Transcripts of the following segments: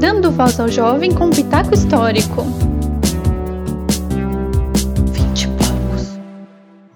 Dando voz ao jovem com pitaco histórico. Vinte e poucos.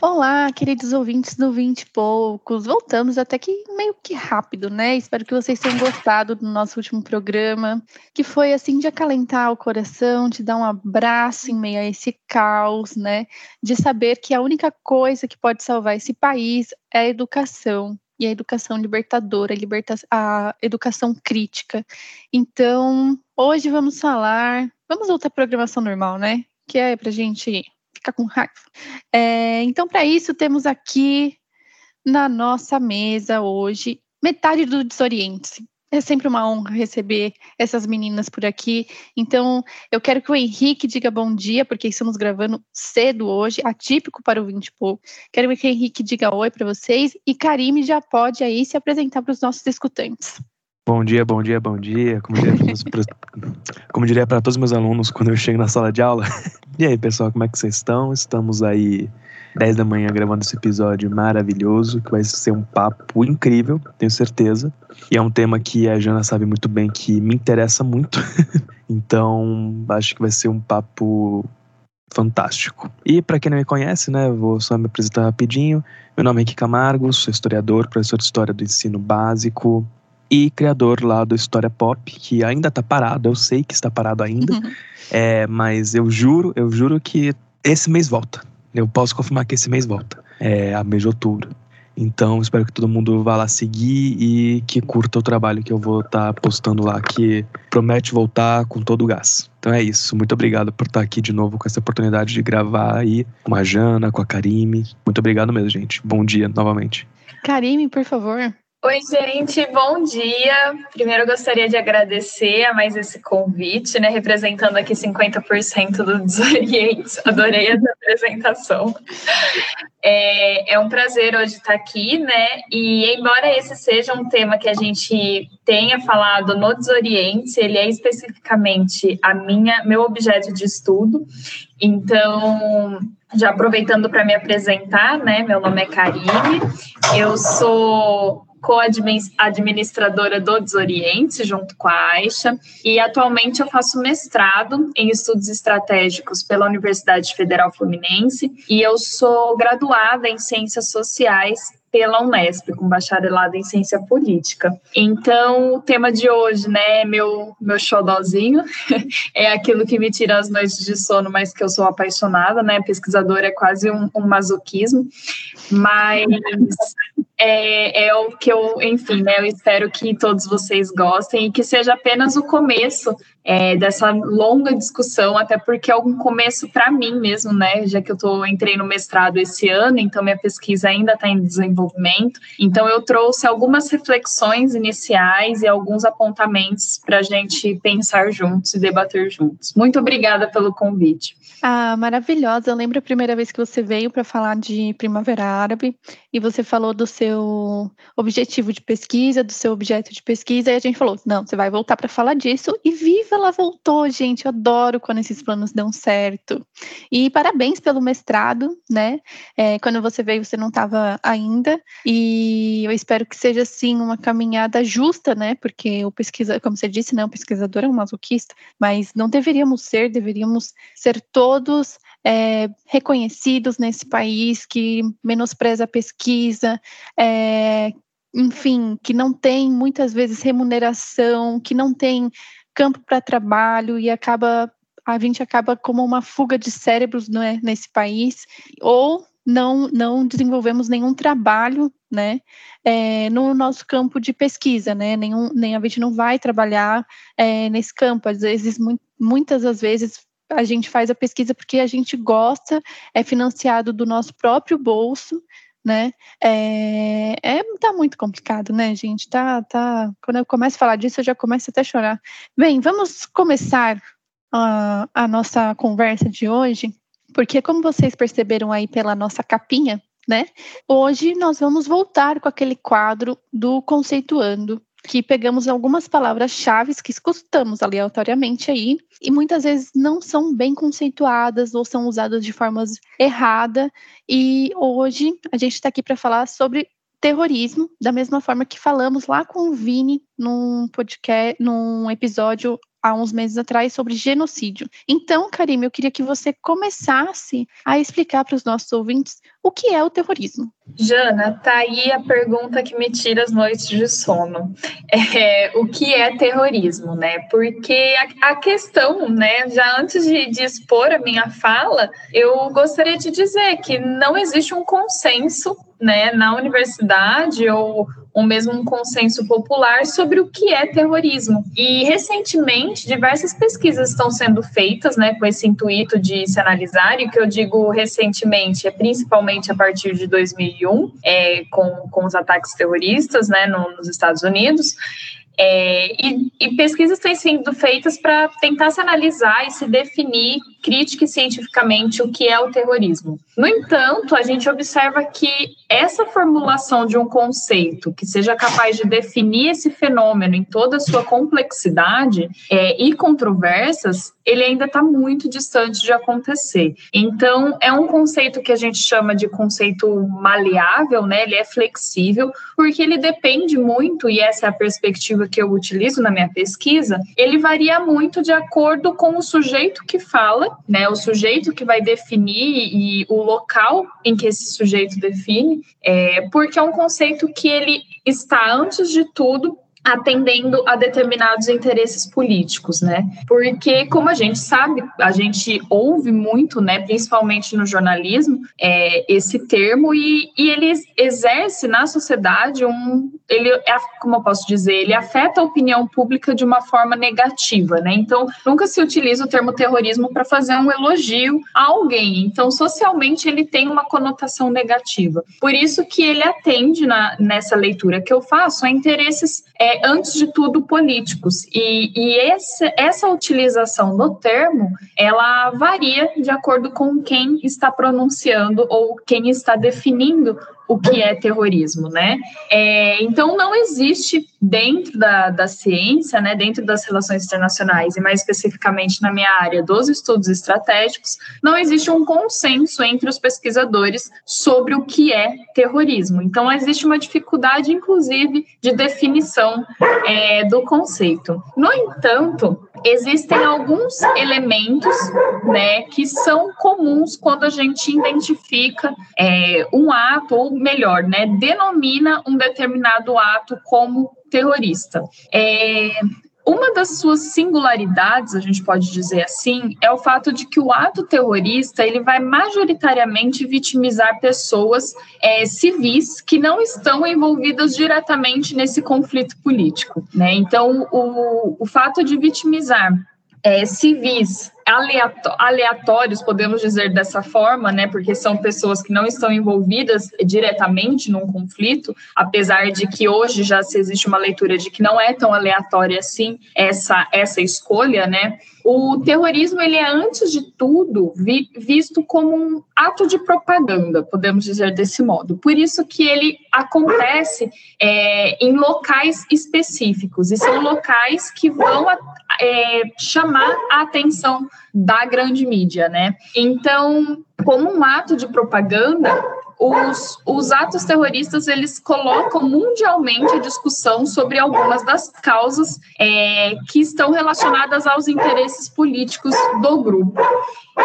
Olá, queridos ouvintes do Vinte e poucos. Voltamos até que meio que rápido, né? Espero que vocês tenham gostado do nosso último programa, que foi assim de acalentar o coração, de dar um abraço em meio a esse caos, né? De saber que a única coisa que pode salvar esse país é a educação e a educação libertadora, a, liberta a educação crítica. Então, hoje vamos falar. Vamos voltar à programação normal, né? Que é para gente ficar com raiva. É, então, para isso, temos aqui na nossa mesa hoje metade do Desoriente-se. É sempre uma honra receber essas meninas por aqui. Então, eu quero que o Henrique diga bom dia, porque estamos gravando cedo hoje, atípico para o 20 e pouco. Quero que o Henrique diga oi para vocês e Karime já pode aí se apresentar para os nossos escutantes. Bom dia, bom dia, bom dia. Como diria para todos os meus alunos quando eu chego na sala de aula. E aí, pessoal, como é que vocês estão? Estamos aí 10 da manhã gravando esse episódio maravilhoso, que vai ser um papo incrível, tenho certeza. E é um tema que a Jana sabe muito bem que me interessa muito. então, acho que vai ser um papo fantástico. E para quem não me conhece, né, vou só me apresentar rapidinho. Meu nome é Henrique Camargo, sou historiador, professor de história do ensino básico e criador lá do História Pop, que ainda tá parado, eu sei que está parado ainda, uhum. é, mas eu juro, eu juro que esse mês volta. Eu posso confirmar que esse mês volta, é a mês de outubro. Então, espero que todo mundo vá lá seguir e que curta o trabalho que eu vou estar tá postando lá, que promete voltar com todo o gás. Então é isso. Muito obrigado por estar aqui de novo com essa oportunidade de gravar aí com a Jana, com a Karime. Muito obrigado mesmo, gente. Bom dia novamente. Karime, por favor. Oi, gente, bom dia. Primeiro gostaria de agradecer a mais esse convite, né? Representando aqui 50% do Desoriente. Adorei essa apresentação. É, é, um prazer hoje estar aqui, né? E embora esse seja um tema que a gente tenha falado no Desoriente, ele é especificamente a minha, meu objeto de estudo. Então, já aproveitando para me apresentar, né? Meu nome é Karine, eu sou co-administradora do Desoriente, junto com a Aixa, e atualmente eu faço mestrado em estudos estratégicos pela Universidade Federal Fluminense, e eu sou graduada em Ciências Sociais pela Unesp, com bacharelado em ciência política. Então, o tema de hoje, né, é meu, meu xodózinho, é aquilo que me tira as noites de sono, mas que eu sou apaixonada, né, pesquisadora é quase um, um masoquismo, mas é, é, o que eu, enfim, né, eu espero que todos vocês gostem e que seja apenas o começo é, dessa longa discussão, até porque é um começo para mim mesmo, né, já que eu tô, entrei no mestrado esse ano, então minha pesquisa ainda está em desenvolvimento, então eu trouxe algumas reflexões iniciais e alguns apontamentos para a gente pensar juntos e debater juntos. Muito obrigada pelo convite. Ah, maravilhosa. Eu lembro a primeira vez que você veio para falar de Primavera Árabe e você falou do seu objetivo de pesquisa, do seu objeto de pesquisa, e a gente falou: não, você vai voltar para falar disso. E viva, ela voltou, gente. Eu adoro quando esses planos dão certo. E parabéns pelo mestrado, né? É, quando você veio, você não estava ainda, e eu espero que seja, sim, uma caminhada justa, né? Porque o pesquisa, como você disse, né, o pesquisador é um masoquista, mas não deveríamos ser, deveríamos ser todos é, reconhecidos nesse país, que menospreza a pesquisa, é, enfim, que não tem muitas vezes remuneração, que não tem campo para trabalho e acaba a gente acaba como uma fuga de cérebros né, nesse país, ou não, não desenvolvemos nenhum trabalho né, é, no nosso campo de pesquisa, né, nenhum, nem a gente não vai trabalhar é, nesse campo, às vezes, muitas das vezes a gente faz a pesquisa porque a gente gosta, é financiado do nosso próprio bolso, né? É, é tá muito complicado, né, gente? Tá, tá. Quando eu começo a falar disso, eu já começo até a chorar. Bem, vamos começar a, a nossa conversa de hoje, porque como vocês perceberam aí pela nossa capinha, né? Hoje nós vamos voltar com aquele quadro do conceituando que pegamos algumas palavras-chave que escutamos aleatoriamente aí e muitas vezes não são bem conceituadas ou são usadas de formas erradas. E hoje a gente está aqui para falar sobre terrorismo, da mesma forma que falamos lá com o Vini num podcast, num episódio há uns meses atrás sobre genocídio. Então, Karim, eu queria que você começasse a explicar para os nossos ouvintes o que é o terrorismo. Jana, tá aí a pergunta que me tira as noites de sono. É, o que é terrorismo, né? Porque a, a questão, né, já antes de, de expor a minha fala, eu gostaria de dizer que não existe um consenso né, na universidade ou, ou mesmo um consenso popular sobre o que é terrorismo. E recentemente diversas pesquisas estão sendo feitas, né, com esse intuito de se analisar. E o que eu digo recentemente é principalmente a partir de 2001, é, com, com os ataques terroristas, né, no, nos Estados Unidos. É, e, e, pesquisas têm sido feitas para tentar se analisar e se definir crítica e cientificamente o que é o terrorismo. No entanto, a gente observa que essa formulação de um conceito que seja capaz de definir esse fenômeno em toda a sua complexidade é, e controvérsias, ele ainda está muito distante de acontecer. Então, é um conceito que a gente chama de conceito maleável, né? Ele é flexível, porque ele depende muito, e essa é a perspectiva que eu utilizo na minha pesquisa, ele varia muito de acordo com o sujeito que fala né, o sujeito que vai definir e o local em que esse sujeito define, é, porque é um conceito que ele está, antes de tudo, atendendo a determinados interesses políticos, né? Porque, como a gente sabe, a gente ouve muito, né, principalmente no jornalismo, é, esse termo e, e ele exerce na sociedade um, ele, é, como eu posso dizer, ele afeta a opinião pública de uma forma negativa, né? Então, nunca se utiliza o termo terrorismo para fazer um elogio a alguém. Então, socialmente, ele tem uma conotação negativa. Por isso que ele atende na, nessa leitura que eu faço a interesses é, antes de tudo, políticos. E, e esse, essa utilização do termo, ela varia de acordo com quem está pronunciando ou quem está definindo o que é terrorismo, né? É, então, não existe dentro da, da ciência, né, dentro das relações internacionais, e mais especificamente na minha área dos estudos estratégicos, não existe um consenso entre os pesquisadores sobre o que é terrorismo. Então, existe uma dificuldade, inclusive, de definição é, do conceito. No entanto, existem alguns elementos né, que são comuns quando a gente identifica é, um ato, ou melhor, né, denomina um determinado ato como terrorista. É, uma das suas singularidades, a gente pode dizer assim, é o fato de que o ato terrorista ele vai majoritariamente vitimizar pessoas é, civis que não estão envolvidas diretamente nesse conflito político. Né? Então, o, o fato de vitimizar é, civis aleatórios, podemos dizer dessa forma, né, porque são pessoas que não estão envolvidas diretamente num conflito, apesar de que hoje já se existe uma leitura de que não é tão aleatória assim essa essa escolha, né? O terrorismo ele é antes de tudo vi, visto como um ato de propaganda, podemos dizer desse modo. Por isso que ele acontece é, em locais específicos e são locais que vão é, chamar a atenção da grande mídia, né? Então, como um ato de propaganda, os, os atos terroristas eles colocam mundialmente a discussão sobre algumas das causas é, que estão relacionadas aos interesses políticos do grupo.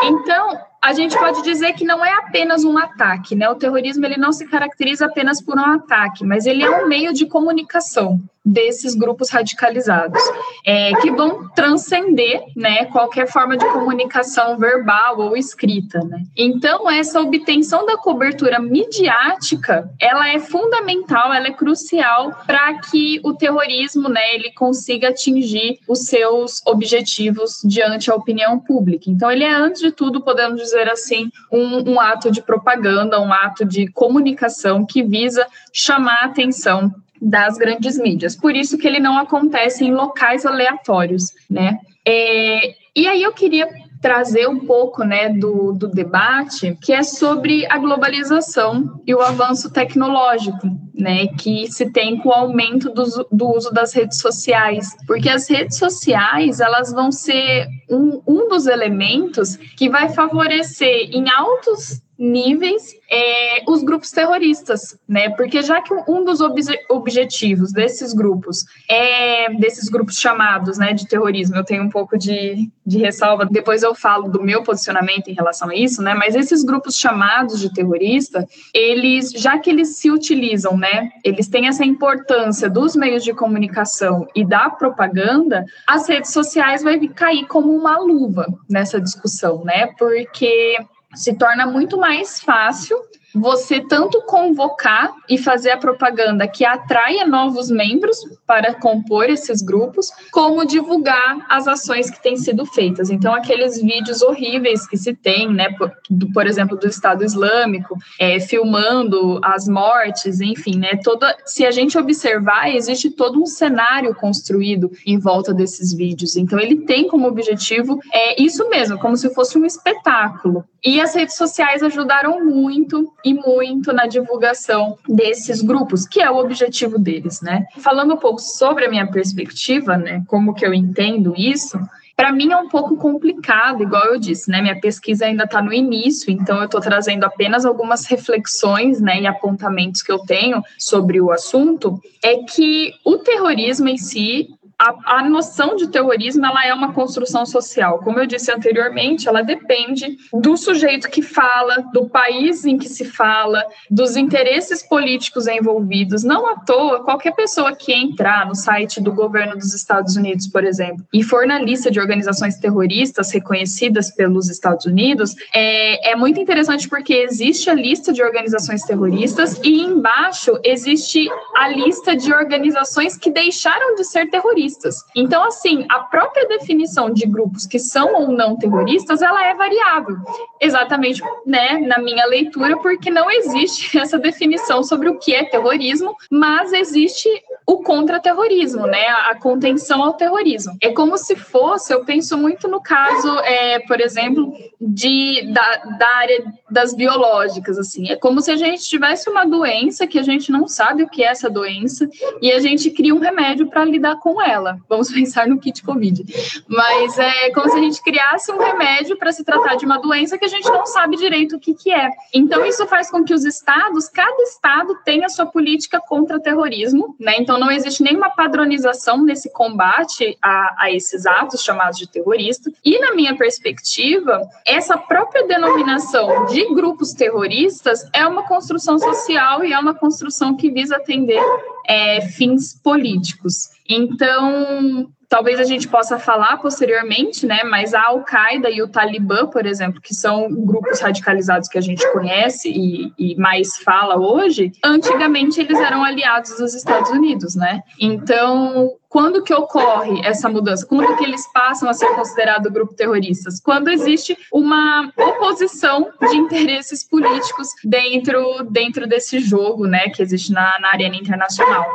Então, a gente pode dizer que não é apenas um ataque, né? O terrorismo ele não se caracteriza apenas por um ataque, mas ele é um meio de comunicação desses grupos radicalizados, é, que vão transcender né, qualquer forma de comunicação verbal ou escrita. Né? Então, essa obtenção da cobertura midiática, ela é fundamental, ela é crucial para que o terrorismo né, ele consiga atingir os seus objetivos diante a opinião pública. Então, ele é, antes de tudo, podemos dizer assim, um, um ato de propaganda, um ato de comunicação que visa chamar a atenção das grandes mídias. Por isso que ele não acontece em locais aleatórios, né? É, e aí eu queria trazer um pouco né, do, do debate, que é sobre a globalização e o avanço tecnológico, né, que se tem com o aumento do, do uso das redes sociais, porque as redes sociais elas vão ser um, um dos elementos que vai favorecer em altos níveis é, os grupos terroristas, né? Porque já que um dos obje objetivos desses grupos é desses grupos chamados, né, de terrorismo, eu tenho um pouco de, de ressalva. Depois eu falo do meu posicionamento em relação a isso, né? Mas esses grupos chamados de terrorista, eles, já que eles se utilizam, né? Eles têm essa importância dos meios de comunicação e da propaganda. As redes sociais vai cair como uma luva nessa discussão, né? Porque se torna muito mais fácil você tanto convocar e fazer a propaganda que atraia novos membros para compor esses grupos, como divulgar as ações que têm sido feitas. Então, aqueles vídeos horríveis que se tem, né, por, do, por exemplo, do Estado Islâmico, é, filmando as mortes, enfim, né, toda, se a gente observar, existe todo um cenário construído em volta desses vídeos. Então, ele tem como objetivo é isso mesmo, como se fosse um espetáculo. E as redes sociais ajudaram muito e muito na divulgação desses grupos, que é o objetivo deles, né? Falando um pouco sobre a minha perspectiva, né, como que eu entendo isso, para mim é um pouco complicado, igual eu disse, né? Minha pesquisa ainda está no início, então eu estou trazendo apenas algumas reflexões, né, e apontamentos que eu tenho sobre o assunto. É que o terrorismo em si a, a, noção de terrorismo ela é uma construção social. Como eu disse anteriormente, ela depende do sujeito que fala, do país em que se fala, dos interesses políticos envolvidos. Não à toa, qualquer pessoa que entrar no site do governo dos Estados Unidos, por exemplo, e for na lista de organizações terroristas reconhecidas pelos Estados Unidos, é, é muito interessante porque existe a lista de organizações terroristas e embaixo existe a lista de organizações que deixaram de ser terroristas terroristas. Então, assim, a própria definição de grupos que são ou não terroristas, ela é variável. Exatamente, né, na minha leitura, porque não existe essa definição sobre o que é terrorismo, mas existe o contra-terrorismo, né, a contenção ao terrorismo. É como se fosse, eu penso muito no caso, é, por exemplo, de, da, da área das biológicas, assim, é como se a gente tivesse uma doença que a gente não sabe o que é essa doença e a gente cria um remédio para lidar com ela Vamos pensar no kit Covid. Mas é como se a gente criasse um remédio para se tratar de uma doença que a gente não sabe direito o que, que é. Então, isso faz com que os estados, cada estado tenha sua política contra terrorismo, né? Então, não existe nenhuma padronização nesse combate a, a esses atos chamados de terrorista. E, na minha perspectiva, essa própria denominação de grupos terroristas é uma construção social e é uma construção que visa atender é, fins políticos. Então, talvez a gente possa falar posteriormente, né? Mas a Al-Qaeda e o Talibã, por exemplo, que são grupos radicalizados que a gente conhece e, e, mais fala hoje, antigamente eles eram aliados dos Estados Unidos, né? Então, quando que ocorre essa mudança? Quando que eles passam a ser considerados grupo terroristas? Quando existe uma oposição de interesses políticos dentro, dentro desse jogo, né, que existe na, na arena internacional.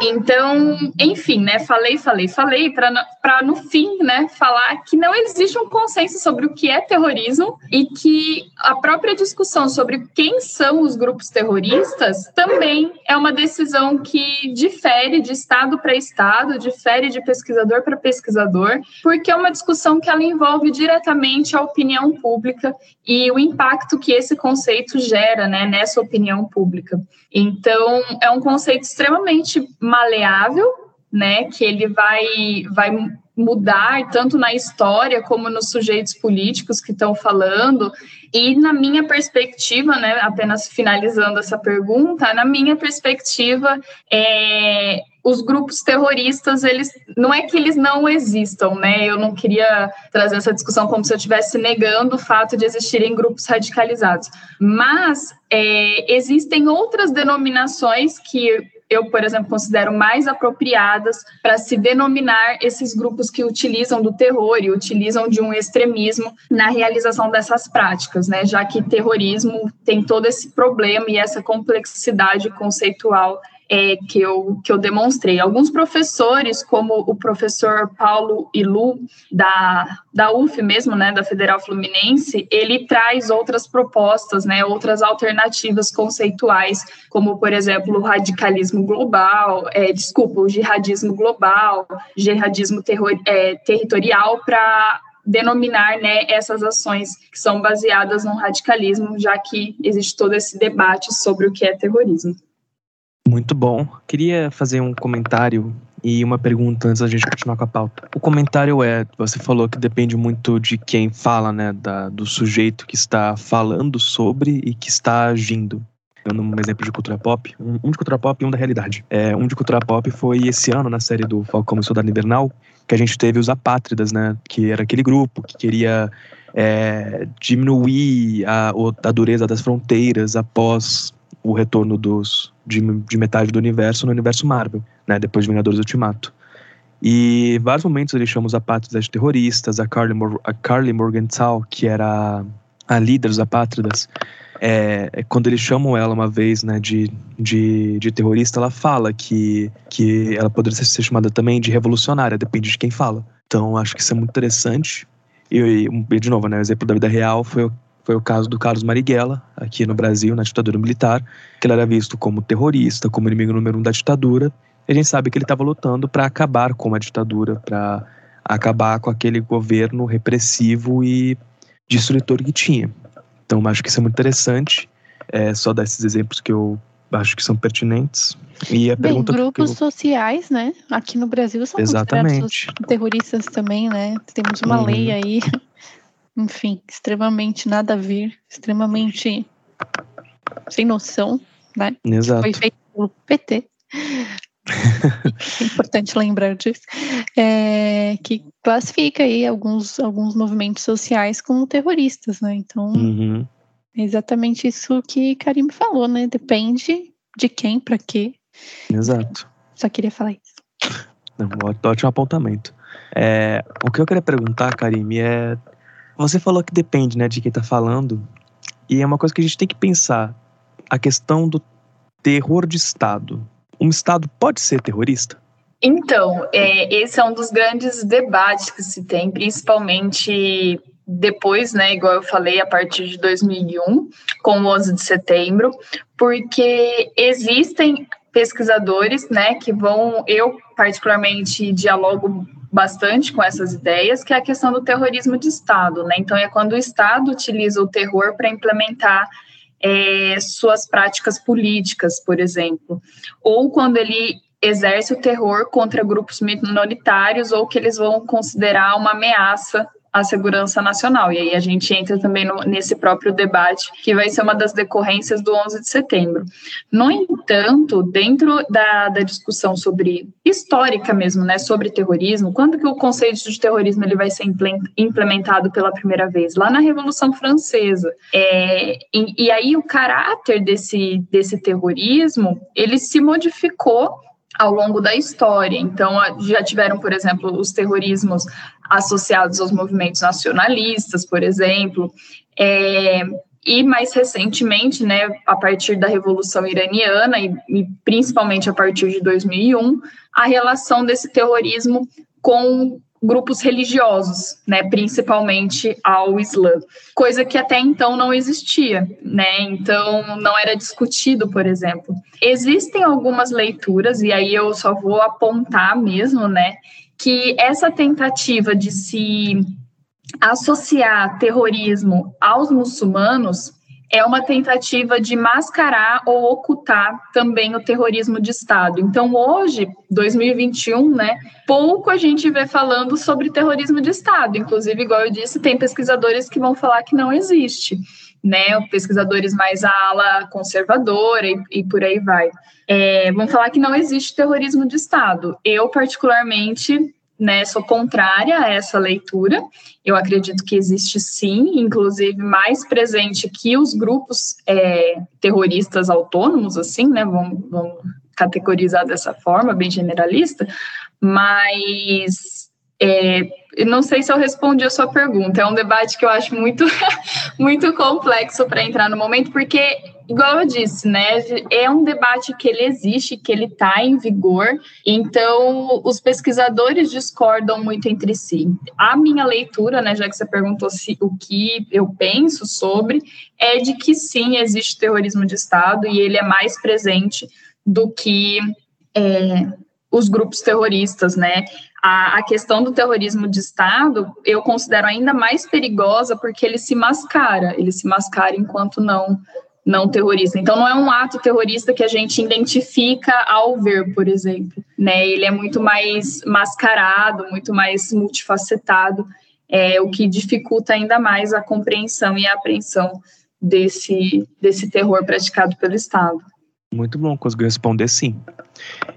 Então, enfim, né, falei, falei, falei, para no fim, né, falar que não existe um consenso sobre o que é terrorismo e que a própria discussão sobre quem são os grupos terroristas também é uma decisão que difere de estado para estado, difere de pesquisador para pesquisador, porque é uma discussão que ela envolve diretamente a opinião pública e o impacto que esse conceito gera né, nessa opinião pública. Então, é um conceito extremamente maleável, né, que ele vai, vai mudar tanto na história como nos sujeitos políticos que estão falando. E na minha perspectiva, né, apenas finalizando essa pergunta, na minha perspectiva, é, os grupos terroristas, eles não é que eles não existam, né? Eu não queria trazer essa discussão como se eu estivesse negando o fato de existirem grupos radicalizados, mas é, existem outras denominações que eu, por exemplo, considero mais apropriadas para se denominar esses grupos que utilizam do terror e utilizam de um extremismo na realização dessas práticas, né? Já que terrorismo tem todo esse problema e essa complexidade conceitual é, que, eu, que eu demonstrei. Alguns professores, como o professor Paulo Ilu, da, da UF mesmo, né, da Federal Fluminense, ele traz outras propostas, né, outras alternativas conceituais, como, por exemplo, o radicalismo global, é, desculpa, o jihadismo global, jihadismo terror, é, territorial para denominar né, essas ações que são baseadas no radicalismo, já que existe todo esse debate sobre o que é terrorismo. Muito bom. Queria fazer um comentário e uma pergunta antes da gente continuar com a pauta. O comentário é: você falou que depende muito de quem fala, né? Da, do sujeito que está falando sobre e que está agindo. Dando um exemplo de cultura pop, um, de cultura pop e um da realidade. É, um de cultura pop foi esse ano, na série do Falcão e Soldado Invernal, que a gente teve os apátridas, né? Que era aquele grupo que queria é, diminuir a, a dureza das fronteiras após o retorno dos, de, de metade do universo no universo Marvel, né, depois de Vingadores Ultimato. E em vários momentos eles chamam os apátridas de terroristas, a Carly, Mor a Carly Morgenthau, que era a líder dos apátridas, é, é, quando eles chamam ela uma vez né, de, de, de, terrorista, ela fala que, que ela poderia ser chamada também de revolucionária, depende de quem fala. Então acho que isso é muito interessante. E, e de novo, né, o exemplo da vida real foi foi o caso do Carlos Marighella, aqui no Brasil, na ditadura militar, que ele era visto como terrorista, como inimigo número um da ditadura. E a gente sabe que ele estava lutando para acabar com a ditadura, para acabar com aquele governo repressivo e destrutor que tinha. Então, acho que isso é muito interessante. É só dar esses exemplos que eu acho que são pertinentes. E a Bem, pergunta grupos eu... sociais, né? Aqui no Brasil são Exatamente. terroristas também, né? Temos uma uhum. lei aí enfim, extremamente nada a ver, extremamente sem noção, né? Exato. Foi feito pelo PT. é importante lembrar disso. É, que classifica aí alguns, alguns movimentos sociais como terroristas, né? Então, uhum. é exatamente isso que Karim falou, né? Depende de quem, para quê. Exato. Só queria falar isso. Não, ótimo apontamento. É, o que eu queria perguntar, Karim, é você falou que depende, né, de quem tá falando. E é uma coisa que a gente tem que pensar. A questão do terror de Estado. Um Estado pode ser terrorista? Então, é, esse é um dos grandes debates que se tem, principalmente depois, né, igual eu falei, a partir de 2001, com o 11 de setembro, porque existem pesquisadores, né, que vão, eu particularmente dialogo bastante com essas ideias, que é a questão do terrorismo de Estado, né? Então é quando o Estado utiliza o terror para implementar é, suas práticas políticas, por exemplo, ou quando ele exerce o terror contra grupos minoritários ou que eles vão considerar uma ameaça a segurança nacional. E aí a gente entra também no, nesse próprio debate, que vai ser uma das decorrências do 11 de setembro. No entanto, dentro da, da discussão sobre histórica mesmo, né, sobre terrorismo, quando que o conceito de terrorismo ele vai ser implementado pela primeira vez? Lá na Revolução Francesa. É, e, e aí o caráter desse, desse terrorismo, ele se modificou ao longo da história. Então, já tiveram, por exemplo, os terrorismos associados aos movimentos nacionalistas, por exemplo, é, e mais recentemente, né, a partir da Revolução Iraniana e, e principalmente a partir de 2001, a relação desse terrorismo com grupos religiosos, né, principalmente ao Islã, coisa que até então não existia, né? Então não era discutido, por exemplo. Existem algumas leituras e aí eu só vou apontar mesmo, né, que essa tentativa de se associar terrorismo aos muçulmanos é uma tentativa de mascarar ou ocultar também o terrorismo de Estado. Então, hoje, 2021, né, pouco a gente vê falando sobre terrorismo de Estado. Inclusive, igual eu disse, tem pesquisadores que vão falar que não existe, né, pesquisadores mais à ala conservadora e, e por aí vai. É, vão falar que não existe terrorismo de Estado. Eu, particularmente, né, sou contrária a essa leitura. Eu acredito que existe sim, inclusive mais presente que os grupos é, terroristas autônomos, assim, né? Vamos, vamos categorizar dessa forma, bem generalista, mas é, não sei se eu respondi a sua pergunta. É um debate que eu acho muito, muito complexo para entrar no momento, porque, igual eu disse, né, é um debate que ele existe, que ele está em vigor. Então, os pesquisadores discordam muito entre si. A minha leitura, né, já que você perguntou se o que eu penso sobre, é de que sim existe terrorismo de Estado e ele é mais presente do que é, os grupos terroristas, né? A, a, questão do terrorismo de Estado eu considero ainda mais perigosa porque ele se mascara, ele se mascara enquanto não não terrorista. Então não é um ato terrorista que a gente identifica ao ver, por exemplo, né? Ele é muito mais mascarado, muito mais multifacetado, é o que dificulta ainda mais a compreensão e a apreensão desse desse terror praticado pelo Estado. Muito bom, conseguiu responder sim.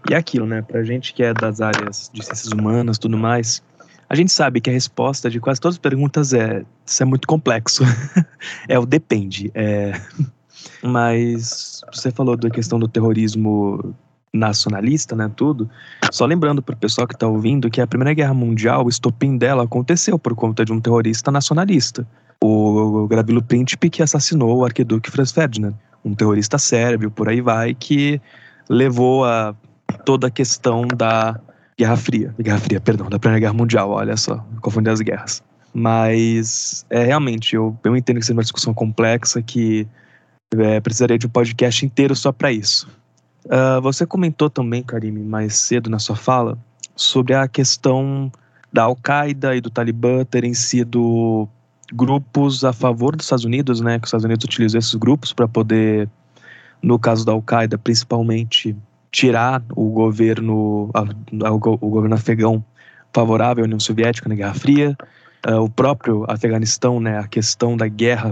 E é aquilo, né? Pra gente que é das áreas de ciências humanas tudo mais, a gente sabe que a resposta de quase todas as perguntas é isso é muito complexo. é o depende. É... Mas você falou da questão do terrorismo nacionalista, né, tudo. Só lembrando para pessoal que está ouvindo que a Primeira Guerra Mundial, o estopim dela aconteceu por conta de um terrorista nacionalista, o Gravilo Príncipe que assassinou o arquiduque Franz Ferdinand um terrorista sérvio, por aí vai, que levou a toda a questão da Guerra Fria, Guerra Fria, perdão, da Primeira Guerra Mundial, olha só, confundi as guerras. Mas, é realmente, eu, eu entendo que seja uma discussão complexa que é, precisaria de um podcast inteiro só para isso. Uh, você comentou também, Karime, mais cedo na sua fala, sobre a questão da Al-Qaeda e do Talibã terem sido grupos a favor dos Estados Unidos, né? Que os Estados Unidos utilizam esses grupos para poder, no caso da Al-Qaeda, principalmente tirar o governo, a, a, o governo afegão favorável à União Soviética na Guerra Fria, uh, o próprio Afeganistão, né? A questão da guerra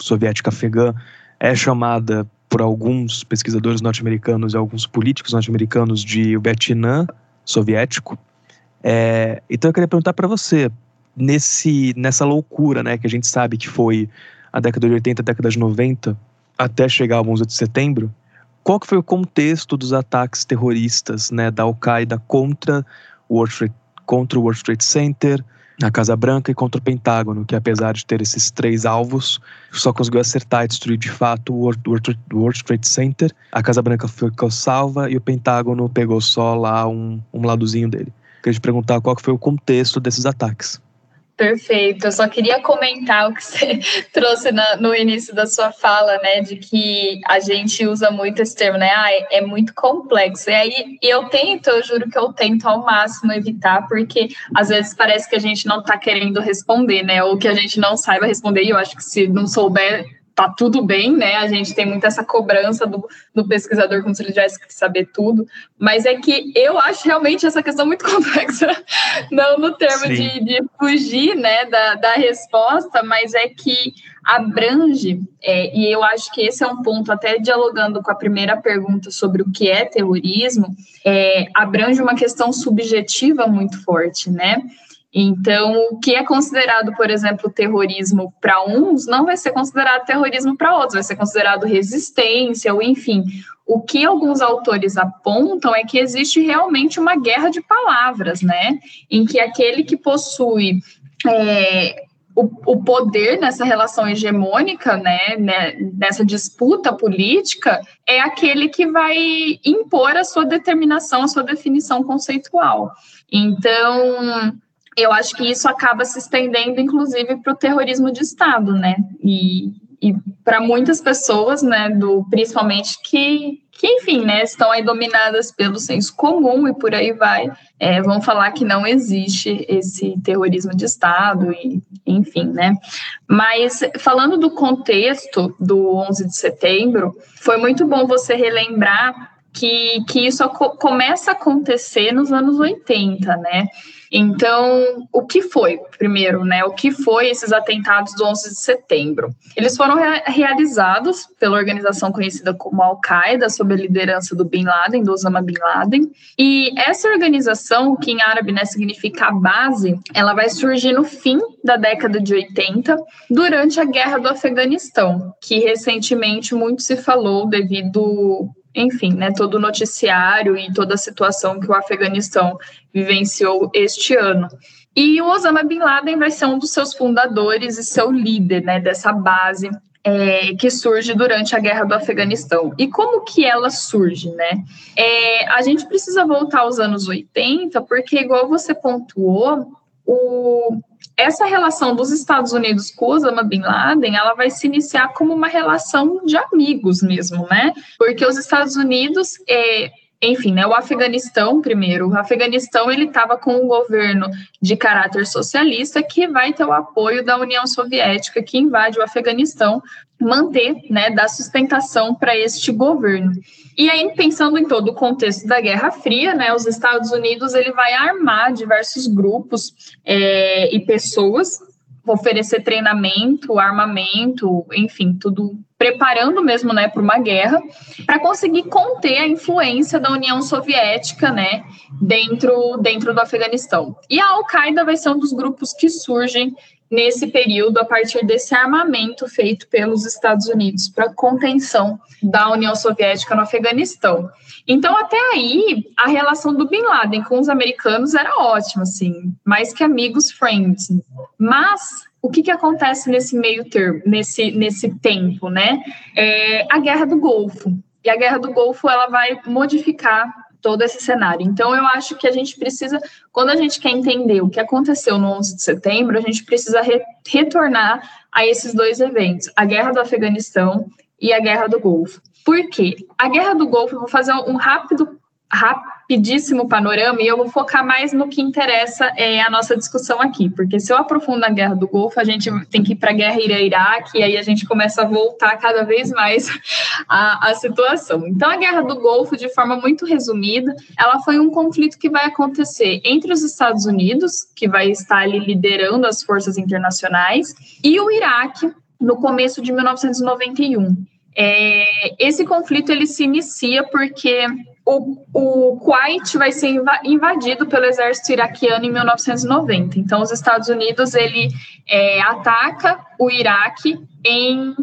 soviética afegã é chamada por alguns pesquisadores norte-americanos e alguns políticos norte-americanos de Vietnã soviético. É, então eu queria perguntar para você, nesse, nessa loucura, né, que a gente sabe que foi a década de 80, a década de 90, até chegar ao 11 de setembro, qual que foi o contexto dos ataques terroristas, né, da Al-Qaeda contra o World Trade, contra o World Trade Center, a Casa Branca e contra o Pentágono, que apesar de ter esses três alvos, só conseguiu acertar e destruir de fato o World, Trade Center. A Casa Branca ficou salva e o Pentágono pegou só lá um, um ladozinho dele. Queria te perguntar qual foi o contexto desses ataques. Perfeito. Eu só queria comentar o que você trouxe na, no início da sua fala, né, de que a gente usa muito esse termo, né? Ah, é, é, muito complexo. E aí eu tento, eu juro que eu tento ao máximo evitar, porque às vezes parece que a gente não está querendo responder, né? Ou que a gente não saiba responder. E eu acho que se não souber tá tudo bem, né? A gente tem muito essa cobrança do, do pesquisador como se ele tivesse que saber tudo, mas é que eu acho realmente essa questão muito complexa, não no termo de, de, fugir, né, da, da resposta, mas é que abrange, é, e eu acho que esse é um ponto, até dialogando com a primeira pergunta sobre o que é terrorismo, é, abrange uma questão subjetiva muito forte, né? Então, o que é considerado, por exemplo, terrorismo para uns, não vai ser considerado terrorismo para outros, vai ser considerado resistência, ou enfim. O que alguns autores apontam é que existe realmente uma guerra de palavras, né? Em que aquele que possui é, o, o, poder nessa relação hegemônica, né, né, nessa disputa política, é aquele que vai impor a sua determinação, a sua definição conceitual. Então, eu acho que isso acaba se estendendo, inclusive, para o terrorismo de Estado, né? E, e para muitas pessoas, né, do, principalmente que, que, enfim, né, estão aí dominadas pelo senso comum e por aí vai, é, vão falar que não existe esse terrorismo de Estado, e, enfim, né. Mas, falando do contexto do 11 de setembro, foi muito bom você relembrar que, que isso começa a acontecer nos anos 80, né? Então, o que foi, primeiro, né? O que foi esses atentados do 11 de setembro? Eles foram re realizados pela organização conhecida como Al-Qaeda, sob a liderança do Bin Laden, do Osama Bin Laden. E essa organização, que em árabe né, significa base, ela vai surgir no fim da década de 80, durante a Guerra do Afeganistão, que recentemente muito se falou devido enfim, né, todo o noticiário e toda a situação que o Afeganistão vivenciou este ano. E o Osama Bin Laden vai ser um dos seus fundadores e seu líder, né, dessa base é, que surge durante a guerra do Afeganistão. E como que ela surge, né? É, a gente precisa voltar aos anos 80, porque, igual você pontuou, o, essa relação dos Estados Unidos com Osama Bin Laden, ela vai se iniciar como uma relação de amigos mesmo, né? Porque os Estados Unidos, é, enfim, né, o Afeganistão primeiro, o Afeganistão ele estava com um governo de caráter socialista que vai ter o apoio da União Soviética que invade o Afeganistão, manter, né, dar sustentação para este governo. E aí, pensando em todo o contexto da Guerra Fria, né, os Estados Unidos ele vai armar diversos grupos é, e pessoas oferecer treinamento, armamento, enfim, tudo preparando mesmo, né, para uma guerra, para conseguir conter a influência da União Soviética, né, dentro dentro do Afeganistão. E a Al-Qaeda vai ser um dos grupos que surgem nesse período a partir desse armamento feito pelos Estados Unidos para contenção da União Soviética no Afeganistão. Então, até aí, a relação do Bin Laden com os americanos era ótima, assim, mais que amigos, friends. Mas o que, que acontece nesse meio termo, nesse, nesse tempo, né? É a Guerra do Golfo. E a Guerra do Golfo ela vai modificar todo esse cenário. Então, eu acho que a gente precisa, quando a gente quer entender o que aconteceu no 11 de setembro, a gente precisa re retornar a esses dois eventos, a Guerra do Afeganistão e a Guerra do Golfo. Por quê? A Guerra do Golfo, eu vou fazer um rápido, rapidíssimo panorama e eu vou focar mais no que interessa é, a nossa discussão aqui, porque se eu aprofundo na Guerra do Golfo, a gente tem que ir para a Guerra Irã-Iraque e aí a gente começa a voltar cada vez mais a, a situação. Então, a Guerra do Golfo, de forma muito resumida, ela foi um conflito que vai acontecer entre os Estados Unidos, que vai estar ali liderando as forças internacionais, e o Iraque, no começo de 1991. É, esse conflito ele se inicia porque o, o Kuwait vai ser invadido pelo exército iraquiano em 1990. Então, os Estados Unidos ele é, ataca o Iraque em,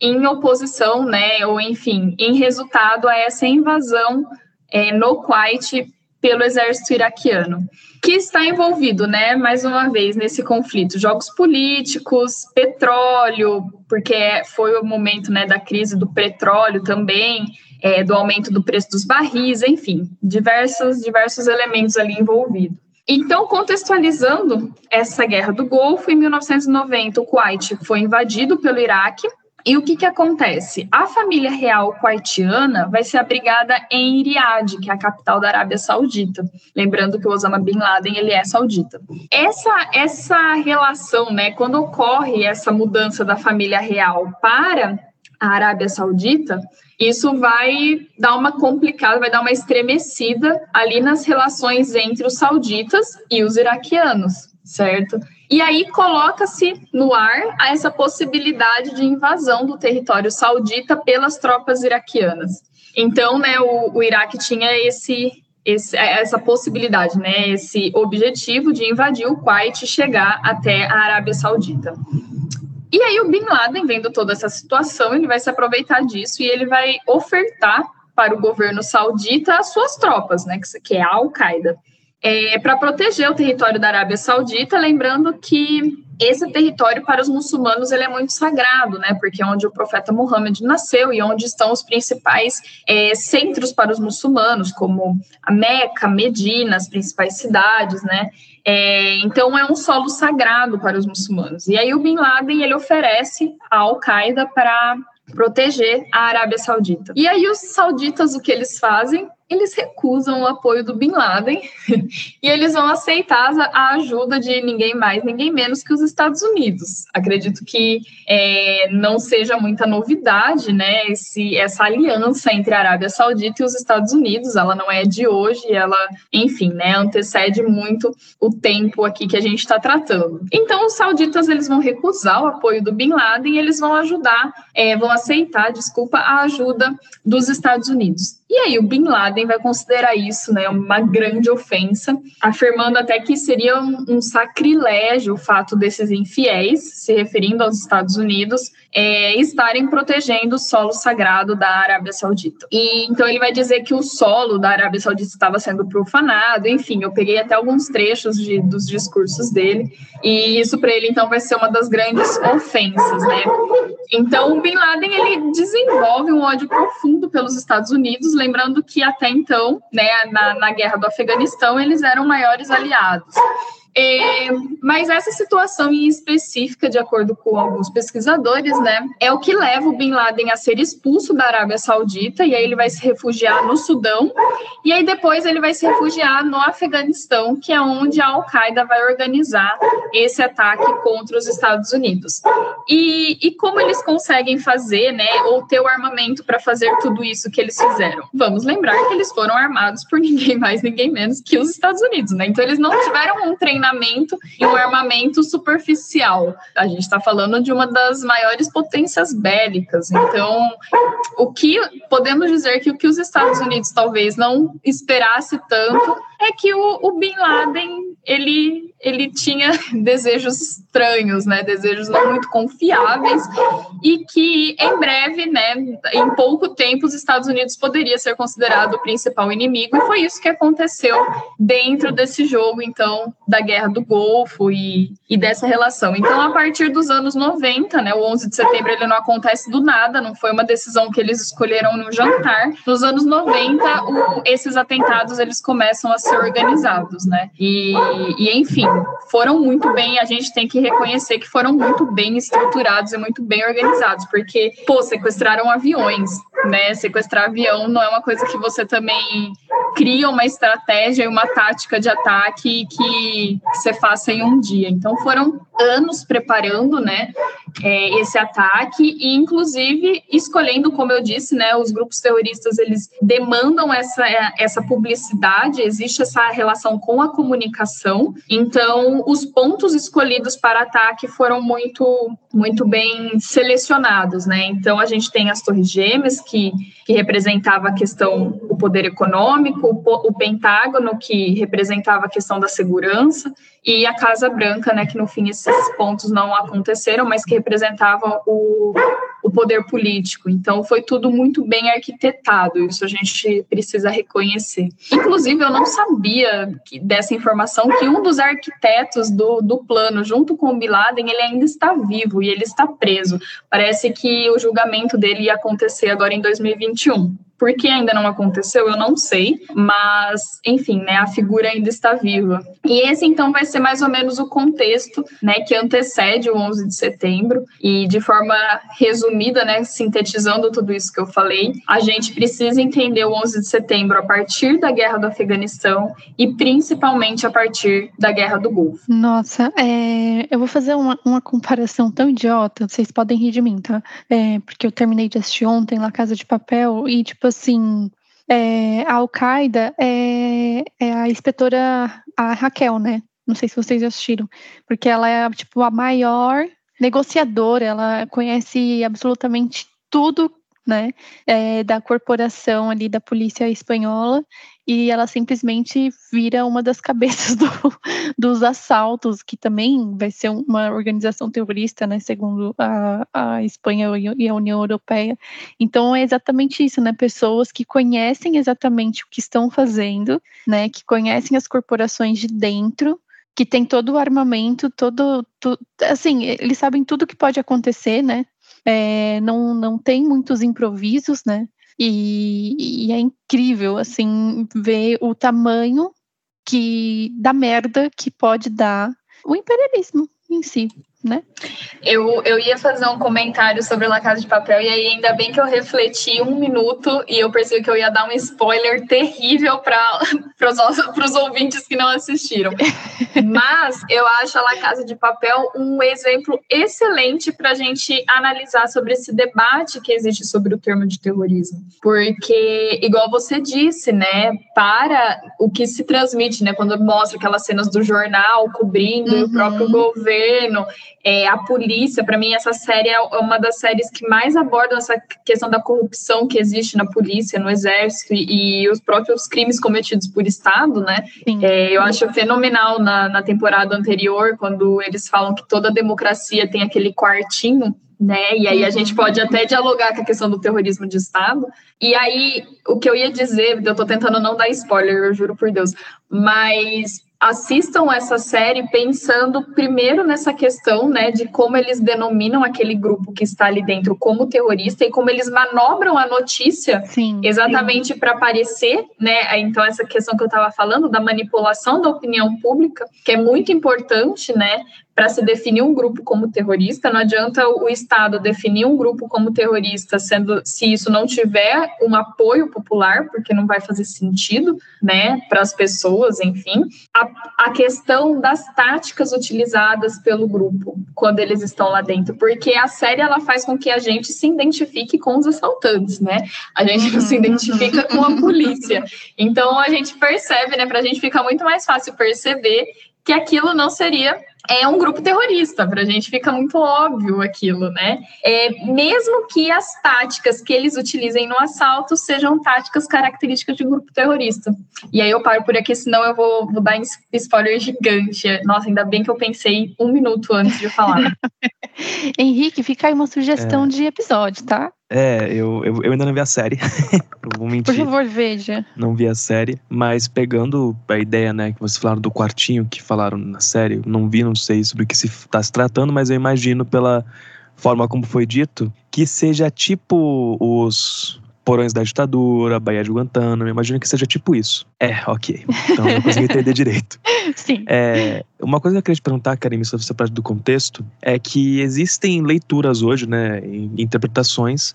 em oposição, né, ou enfim, em resultado a essa invasão é, no Kuwait pelo exército iraquiano, que está envolvido, né, mais uma vez, nesse conflito, jogos políticos, petróleo, porque foi o momento, né, da crise do petróleo também, é, do aumento do preço dos barris, enfim, diversos, diversos elementos ali envolvidos. Então, contextualizando essa guerra do Golfo, em 1990, o Kuwait foi invadido pelo Iraque, e o que, que acontece? A família real kuwaitiana vai ser abrigada em Riad, que é a capital da Arábia Saudita. Lembrando que o Osama Bin Laden ele é saudita. Essa, essa relação, né, quando ocorre essa mudança da família real para a Arábia Saudita, isso vai dar uma complicada, vai dar uma estremecida ali nas relações entre os sauditas e os iraquianos, certo? E aí coloca-se no ar essa possibilidade de invasão do território saudita pelas tropas iraquianas. Então, né, o, o Iraque tinha esse, esse, essa possibilidade, né, esse objetivo de invadir o Kuwait e chegar até a Arábia Saudita. E aí o Bin Laden, vendo toda essa situação, ele vai se aproveitar disso e ele vai ofertar para o governo saudita as suas tropas, né, que é a Al-Qaeda é, para proteger o território da Arábia Saudita, lembrando que esse território para os muçulmanos ele é muito sagrado, né? Porque é onde o profeta Muhammad nasceu e onde estão os principais é, centros para os muçulmanos, como a Meca, Medina, as principais cidades, né? É, então é um solo sagrado para os muçulmanos. E aí o Bin Laden ele oferece a Al-Qaeda para proteger a Arábia Saudita. E aí os sauditas o que eles fazem? Eles recusam o apoio do Bin Laden e eles vão aceitar a ajuda de ninguém mais, ninguém menos que os Estados Unidos. Acredito que é, não seja muita novidade, né, esse, essa aliança entre a Arábia Saudita e os Estados Unidos. Ela não é de hoje, ela, enfim, né, antecede muito o tempo aqui que a gente está tratando. Então, os sauditas eles vão recusar o apoio do Bin Laden e eles vão ajudar, é, vão aceitar, desculpa, a ajuda dos Estados Unidos. E aí o Bin Laden vai considerar isso né, uma grande ofensa, afirmando até que seria um, um sacrilégio o fato desses infiéis, se referindo aos Estados Unidos, é, estarem protegendo o solo sagrado da Arábia Saudita. E então ele vai dizer que o solo da Arábia Saudita estava sendo profanado, enfim, eu peguei até alguns trechos de, dos discursos dele, e isso para ele então vai ser uma das grandes ofensas, né? Então o Bin Laden ele desenvolve um ódio profundo pelos Estados Unidos, lembrando que até então, né, na, na guerra do Afeganistão, eles eram maiores aliados. É, mas essa situação em específica, de acordo com alguns pesquisadores, né, é o que leva o Bin Laden a ser expulso da Arábia Saudita, e aí ele vai se refugiar no Sudão, e aí depois ele vai se refugiar no Afeganistão, que é onde a Al-Qaeda vai organizar esse ataque contra os Estados Unidos. E, e como eles conseguem fazer, né, ou ter o armamento para fazer tudo isso que eles fizeram? Vamos lembrar que eles foram armados por ninguém mais, ninguém menos que os Estados Unidos, né? Então eles não tiveram um treinamento e um armamento superficial. A gente está falando de uma das maiores potências bélicas. Então, o que podemos dizer que o que os Estados Unidos talvez não esperasse tanto é que o, o Bin Laden ele, ele tinha desejos estranhos, né? Desejos não muito confiáveis e que em breve, né, em pouco tempo, os Estados Unidos poderia ser considerado o principal inimigo e foi isso que aconteceu dentro desse jogo, então, da Guerra do Golfo e, e dessa relação. Então, a partir dos anos 90, né, o 11 de setembro ele não acontece do nada, não foi uma decisão que eles escolheram no jantar. Nos anos 90, o, esses atentados eles começam a ser organizados, né? E, e, enfim, foram muito bem, a gente tem que reconhecer que foram muito bem estruturados e muito bem organizados, porque, pô, sequestraram aviões, né? Sequestrar avião não é uma coisa que você também cria uma estratégia e uma tática de ataque que você faça em um dia. Então foram anos preparando, né, é, esse ataque e inclusive escolhendo, como eu disse, né, os grupos terroristas eles demandam essa essa publicidade, existe essa relação com a comunicação. Então os pontos escolhidos para ataque foram muito muito bem selecionados, né? Então a gente tem as torres gêmeas que que representava a questão o poder econômico, o, o Pentágono que representava a questão da segurança e a Casa Branca, né, que no fim esses pontos não aconteceram, mas que representavam o, o poder político. Então foi tudo muito bem arquitetado, isso a gente precisa reconhecer. Inclusive, eu não sabia que, dessa informação que um dos arquitetos do, do plano, junto com o Bin Laden, ele ainda está vivo e ele está preso. Parece que o julgamento dele ia acontecer agora em 2021. Por que ainda não aconteceu, eu não sei, mas, enfim, né, a figura ainda está viva. E esse, então, vai ser mais ou menos o contexto, né, que antecede o 11 de setembro. E, de forma resumida, né, sintetizando tudo isso que eu falei, a gente precisa entender o 11 de setembro a partir da Guerra do Afeganistão e, principalmente, a partir da Guerra do Golfo. Nossa, é, eu vou fazer uma, uma, comparação tão idiota, vocês podem rir de mim, tá? É, porque eu terminei de assistir ontem La Casa de Papel e, tipo assim, é, a Al-Qaeda é, é, a inspetora, a Raquel, né? Não sei se vocês já assistiram, porque ela é, tipo, a maior negociadora, ela conhece absolutamente tudo né, é, da corporação ali da polícia espanhola e ela simplesmente vira uma das cabeças do, dos assaltos, que também vai ser uma organização terrorista, né, segundo a, a Espanha e a União Europeia. Então é exatamente isso, né, pessoas que conhecem exatamente o que estão fazendo, né, que conhecem as corporações de dentro, que tem todo o armamento, todo, todo assim, eles sabem tudo que pode acontecer, né, é, não, não tem muitos improvisos, né? E, e, é incrível, assim, ver o tamanho que da merda que pode dar o imperialismo em si né? Eu, eu ia fazer um comentário sobre La Casa de Papel e aí ainda bem que eu refleti um minuto e eu percebi que eu ia dar um spoiler terrível para os ouvintes que não assistiram. Mas eu acho a La Casa de Papel um exemplo excelente para a gente analisar sobre esse debate que existe sobre o termo de terrorismo. Porque, igual você disse, né, para o que se transmite, né, quando mostra aquelas cenas do jornal cobrindo uhum. o próprio governo é, a polícia, para mim, essa série é uma das séries que mais abordam essa questão da corrupção que existe na polícia, no exército e, e os próprios crimes cometidos por Estado, né? É, eu acho fenomenal na, na temporada anterior, quando eles falam que toda democracia tem aquele quartinho né? E aí a gente pode até dialogar com a questão do terrorismo de Estado. E aí, o que eu ia dizer, eu estou tentando não dar spoiler, eu juro por Deus, mas assistam essa série pensando primeiro nessa questão, né, de como eles denominam aquele grupo que está ali dentro como terrorista e como eles manobram a notícia sim, exatamente para aparecer, né? Então essa questão que eu estava falando da manipulação da opinião pública, que é muito importante, né? Para se definir um grupo como terrorista, não adianta o Estado definir um grupo como terrorista, sendo se isso não tiver um apoio popular, porque não vai fazer sentido, né, para as pessoas, enfim. A, a questão das táticas utilizadas pelo grupo quando eles estão lá dentro, porque a série ela faz com que a gente se identifique com os assaltantes, né? A gente não se uhum. identifica com a polícia. Então a gente percebe, né, para a gente fica muito mais fácil perceber que aquilo não seria é um grupo terrorista, para a gente fica muito óbvio aquilo, né? É, mesmo que as táticas que eles utilizem no assalto sejam táticas características de um grupo terrorista. E aí eu paro por aqui, senão eu vou, vou dar spoiler gigante. Nossa, ainda bem que eu pensei um minuto antes de falar. Henrique, fica aí uma sugestão é. de episódio, tá? É, eu, eu, eu, ainda não vi a série. eu vou mentir. Por favor, veja. Não vi a série, mas pegando a ideia, né, que vocês falaram do quartinho que falaram na série, não vi, não sei sobre o que se está se tratando, mas eu imagino pela forma como foi dito, que seja tipo os porões da ditadura, Baía de Guantánamo, imagino que seja tipo isso. É, ok. Então eu consegui entender direito. Sim. É, uma coisa que eu queria te perguntar, Karim, sobre essa parte do contexto, é que existem leituras hoje, né, interpretações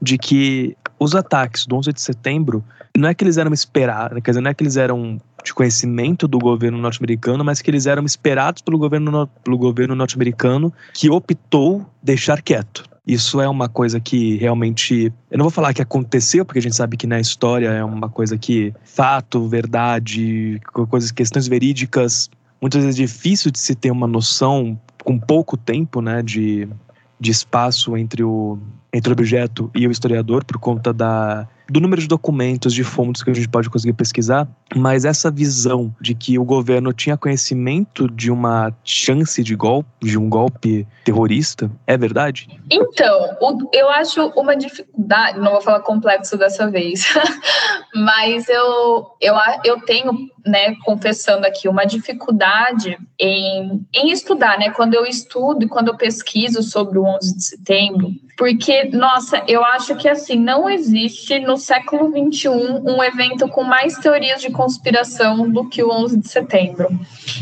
de que os ataques do 11 de setembro não é que eles eram esperados, quer dizer, não é que eles eram de conhecimento do governo norte-americano, mas que eles eram esperados pelo governo, pelo governo norte-americano que optou deixar quieto. Isso é uma coisa que realmente. Eu não vou falar que aconteceu, porque a gente sabe que na história é uma coisa que. fato, verdade, coisas, questões verídicas. Muitas vezes é difícil de se ter uma noção com pouco tempo, né, de, de espaço entre o, entre o objeto e o historiador, por conta da do número de documentos, de fontes que a gente pode conseguir pesquisar, mas essa visão de que o governo tinha conhecimento de uma chance de golpe, de um golpe terrorista, é verdade? Então, eu acho uma dificuldade, não vou falar complexo dessa vez, mas eu, eu, eu tenho, né, confessando aqui, uma dificuldade em, em estudar, né, quando eu estudo e quando eu pesquiso sobre o 11 de setembro, porque, nossa, eu acho que assim, não existe no século XXI um evento com mais teorias de conspiração do que o 11 de setembro.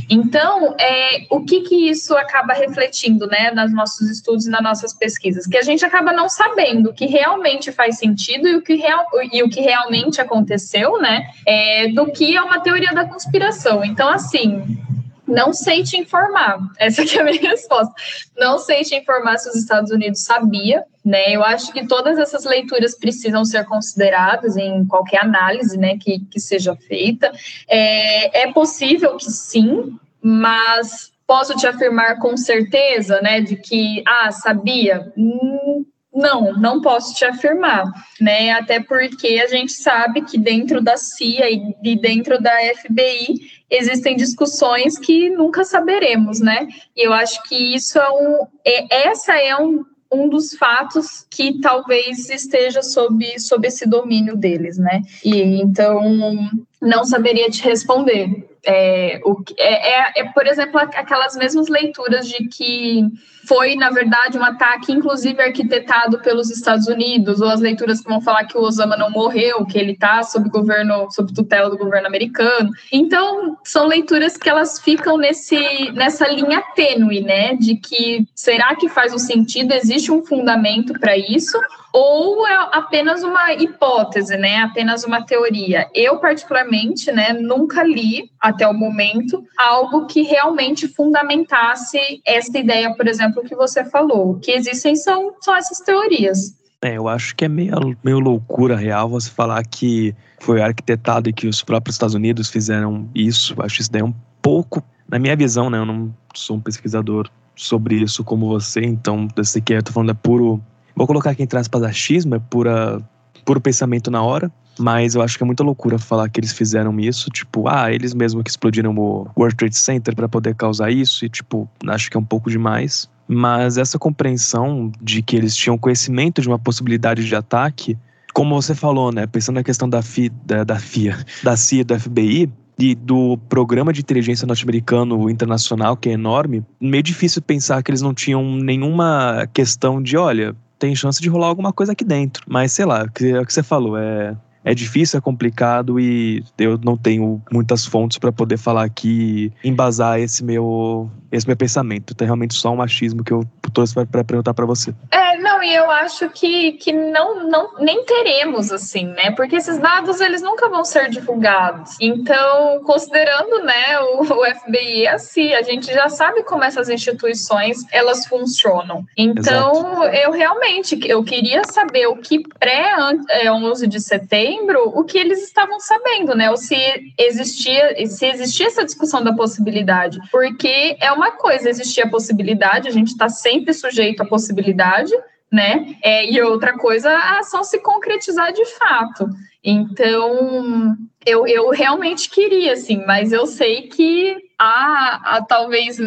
Então, é, o que, que isso acaba refletindo né, nos nossos estudos e nas nossas pesquisas? Que a gente acaba não sabendo o que realmente faz sentido e o que, real, e o que realmente aconteceu, né? É, do que é uma teoria da conspiração. Então, assim, não sei te informar. Essa é a minha resposta. Não sei te informar se os Estados Unidos sabia, né? Eu acho que todas essas leituras precisam ser consideradas em qualquer análise, né, que, que seja feita. É, é possível que sim, mas posso te afirmar com certeza, né, de que ah, sabia. Hum, não, não posso te afirmar, né? Até porque a gente sabe que dentro da CIA e dentro da FBI existem discussões que nunca saberemos, né? E eu acho que isso é um, é, essa é um, um dos fatos que talvez esteja sob, sob esse domínio deles, né? E então não saberia te responder. É, o, é, é, é, por exemplo, aquelas mesmas leituras de que foi, na verdade, um ataque, inclusive arquitetado pelos Estados Unidos, ou as leituras que vão falar que o Osama não morreu, que ele está sob governo, sob tutela do governo americano. Então, são leituras que elas ficam nesse, nessa linha tênue, né? De que será que faz um sentido, existe um fundamento para isso, ou é apenas uma hipótese, né? Apenas uma teoria. Eu, particularmente, né, nunca li até o momento algo que realmente fundamentasse essa ideia, por exemplo, que você falou. O que existem são, são essas teorias. É, eu acho que é meio, meio loucura real você falar que foi arquitetado e que os próprios Estados Unidos fizeram isso. Eu acho isso daí um pouco, na minha visão, né? Eu não sou um pesquisador sobre isso como você, então, desse que eu tô falando é puro Vou colocar aqui entre aspas achismo, é pura, puro pensamento na hora. Mas eu acho que é muita loucura falar que eles fizeram isso, tipo, ah, eles mesmo que explodiram o World Trade Center para poder causar isso, e tipo, acho que é um pouco demais. Mas essa compreensão de que eles tinham conhecimento de uma possibilidade de ataque, como você falou, né, pensando na questão da, FI, da, da FIA, da CIA da FBI, e do programa de inteligência norte-americano internacional, que é enorme, meio difícil pensar que eles não tinham nenhuma questão de, olha, tem chance de rolar alguma coisa aqui dentro. Mas sei lá, é o que você falou, é é difícil, é complicado e eu não tenho muitas fontes para poder falar aqui embasar esse meu, esse meu pensamento. Então, é realmente só um machismo que eu trouxe para perguntar para você. É, não, e eu acho que, que não, não nem teremos assim, né? Porque esses dados eles nunca vão ser divulgados. Então, considerando, né, o, o FBI e a CIA, a gente já sabe como essas instituições elas funcionam. Então, Exato. eu realmente eu queria saber o que pré 11 é, de setembro o que eles estavam sabendo, né? Ou se existia, se existia essa discussão da possibilidade. Porque é uma coisa, existia a possibilidade, a gente está sempre sujeito à possibilidade, né? É, e outra coisa, a ação se concretizar de fato. Então, eu, eu realmente queria, assim, mas eu sei que há talvez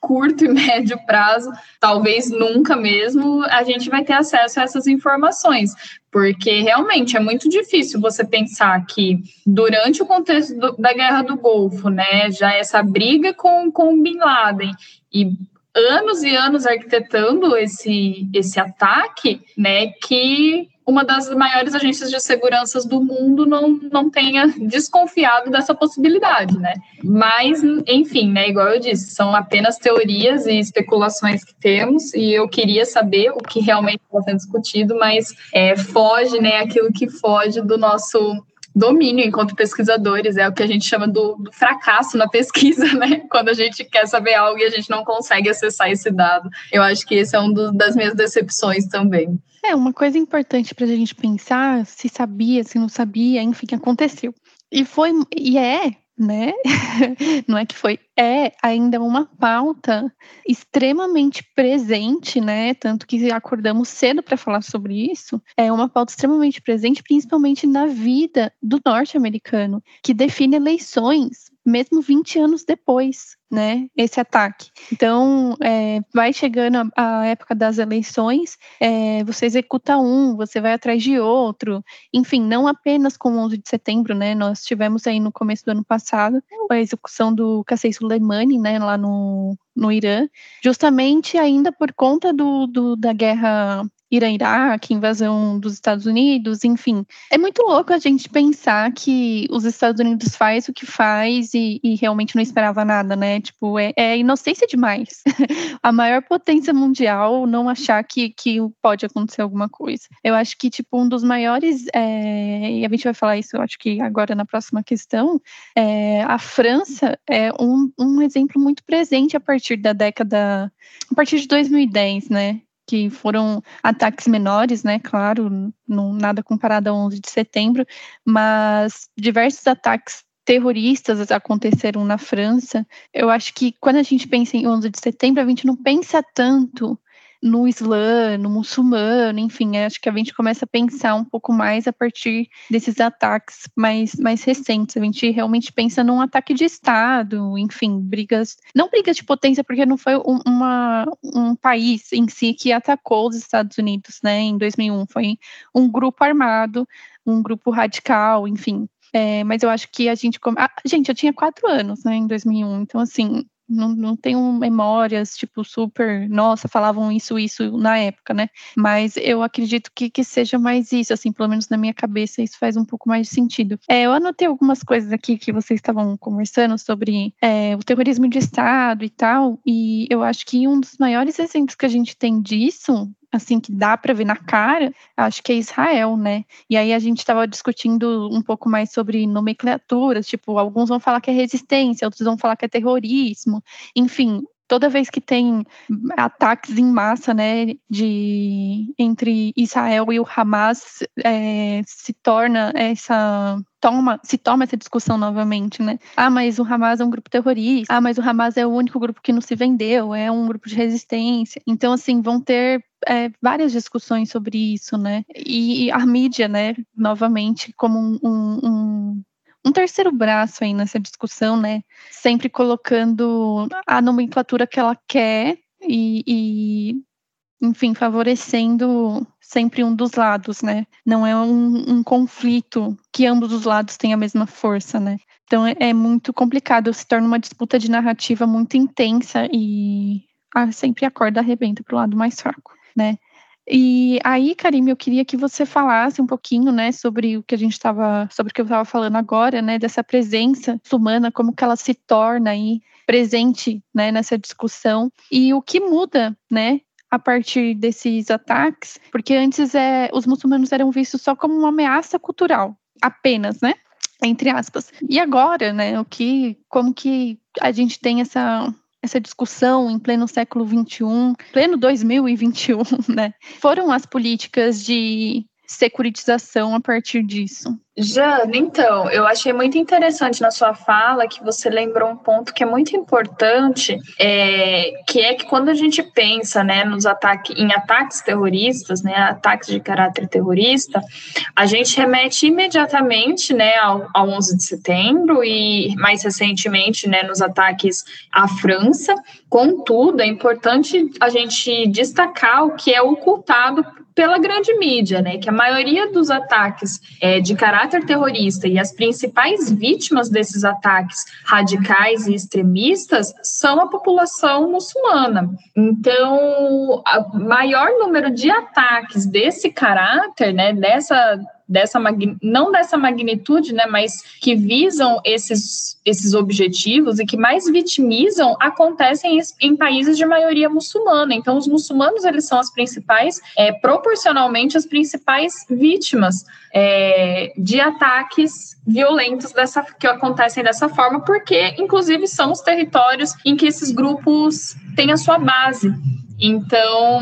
curto e médio prazo, talvez nunca mesmo, a gente vai ter acesso a essas informações, porque realmente é muito difícil você pensar que durante o contexto do, da Guerra do Golfo, né, já essa briga com, com Bin Laden e anos e anos arquitetando esse, esse ataque, né, que uma das maiores agências de segurança do mundo não, não tenha desconfiado dessa possibilidade, né? Mas, enfim, né, igual eu disse, são apenas teorias e especulações que temos, e eu queria saber o que realmente está sendo discutido, mas é, foge, né, aquilo que foge do nosso domínio enquanto pesquisadores, é o que a gente chama do, do, fracasso na pesquisa, né? Quando a gente quer saber algo e a gente não consegue acessar esse dado. Eu acho que esse é um do, das minhas decepções também. É, uma coisa importante para a gente pensar se sabia, se não sabia, enfim, aconteceu. E foi, e é né? Não é que foi, é ainda uma pauta extremamente presente, né? Tanto que acordamos cedo para falar sobre isso. É uma pauta extremamente presente, principalmente na vida do norte-americano, que define eleições mesmo 20 anos depois, né, esse ataque. Então, é, vai chegando a, a, época das eleições, é, você executa um, você vai atrás de outro, enfim, não apenas com o 11 de setembro, né, nós tivemos aí no começo do ano passado a execução do Qasem Soleimani, né, lá no, no Irã, justamente ainda por conta do, do da guerra Irã-Iraque, invasão dos Estados Unidos, enfim. É muito louco a gente pensar que os Estados Unidos faz o que faz e, e realmente não esperava nada, né? Tipo, é, é inocência demais. a maior potência mundial não achar que, que pode acontecer alguma coisa. Eu acho que, tipo, um dos maiores, é, e a gente vai falar isso, eu acho que agora na próxima questão, é, a França é um, um exemplo muito presente a partir da década, a partir de 2010, né? Que foram ataques menores, né? Claro, não, nada comparado a 11 de setembro, mas diversos ataques terroristas aconteceram na França. Eu acho que quando a gente pensa em 11 de setembro, a gente não pensa tanto no Islã, no muçulmano, enfim, acho que a gente começa a pensar um pouco mais a partir desses ataques mais, mais recentes. A gente realmente pensa num ataque de Estado, enfim, brigas, não brigas de potência, porque não foi um, uma, um país em si que atacou os Estados Unidos, né, em 2001, foi um grupo armado, um grupo radical, enfim. É, mas eu acho que a gente. Ah, gente, eu tinha quatro anos, né, em 2001, então, assim, não, não tenho memórias, tipo, super, nossa, falavam isso, isso na época, né? Mas eu acredito que, que seja mais isso, assim, pelo menos na minha cabeça, isso faz um pouco mais de sentido. É, eu anotei algumas coisas aqui que vocês estavam conversando sobre é, o terrorismo de Estado e tal, e eu acho que um dos maiores exemplos que a gente tem disso assim que dá para ver na cara, acho que é Israel, né? E aí a gente estava discutindo um pouco mais sobre nomenclaturas, tipo, alguns vão falar que é resistência, outros vão falar que é terrorismo, enfim, toda vez que tem ataques em massa, né, de entre Israel e o Hamas, é, se torna essa toma, se toma essa discussão novamente, né? Ah, mas o Hamas é um grupo terrorista. Ah, mas o Hamas é o único grupo que não se vendeu, é um grupo de resistência. Então, assim, vão ter é, várias discussões sobre isso, né? E a mídia, né, novamente, como um, um, um terceiro braço aí nessa discussão, né? Sempre colocando a nomenclatura que ela quer e, e enfim, favorecendo sempre um dos lados, né? Não é um, um conflito que ambos os lados têm a mesma força, né? Então é, é muito complicado, se torna uma disputa de narrativa muito intensa e ah, sempre a corda arrebenta para o lado mais fraco, né? E aí, Karim, eu queria que você falasse um pouquinho, né, sobre o que a gente estava, sobre o que eu estava falando agora, né, dessa presença humana, como que ela se torna aí presente, né, nessa discussão e o que muda, né, a partir desses ataques, porque antes é, os muçulmanos eram vistos só como uma ameaça cultural, apenas, né? Entre aspas. E agora, né? O que, como que a gente tem essa essa discussão em pleno século XXI, pleno 2021, né? Foram as políticas de securitização a partir disso? Jana, então, eu achei muito interessante na sua fala que você lembrou um ponto que é muito importante, é, que é que quando a gente pensa né, nos ataques, em ataques terroristas, né, ataques de caráter terrorista, a gente remete imediatamente né, ao, ao 11 de setembro e mais recentemente né, nos ataques à França. Contudo, é importante a gente destacar o que é ocultado pela grande mídia, né? Que a maioria dos ataques é, de caráter terrorista e as principais vítimas desses ataques radicais e extremistas são a população muçulmana. Então, o maior número de ataques desse caráter, né? Dessa dessa não dessa magnitude, né, mas que visam esses, esses objetivos e que mais vitimizam acontecem em países de maioria muçulmana. Então, os muçulmanos eles são as principais, é, proporcionalmente as principais vítimas é, de ataques violentos dessa que acontecem dessa forma, porque inclusive são os territórios em que esses grupos têm a sua base. Então,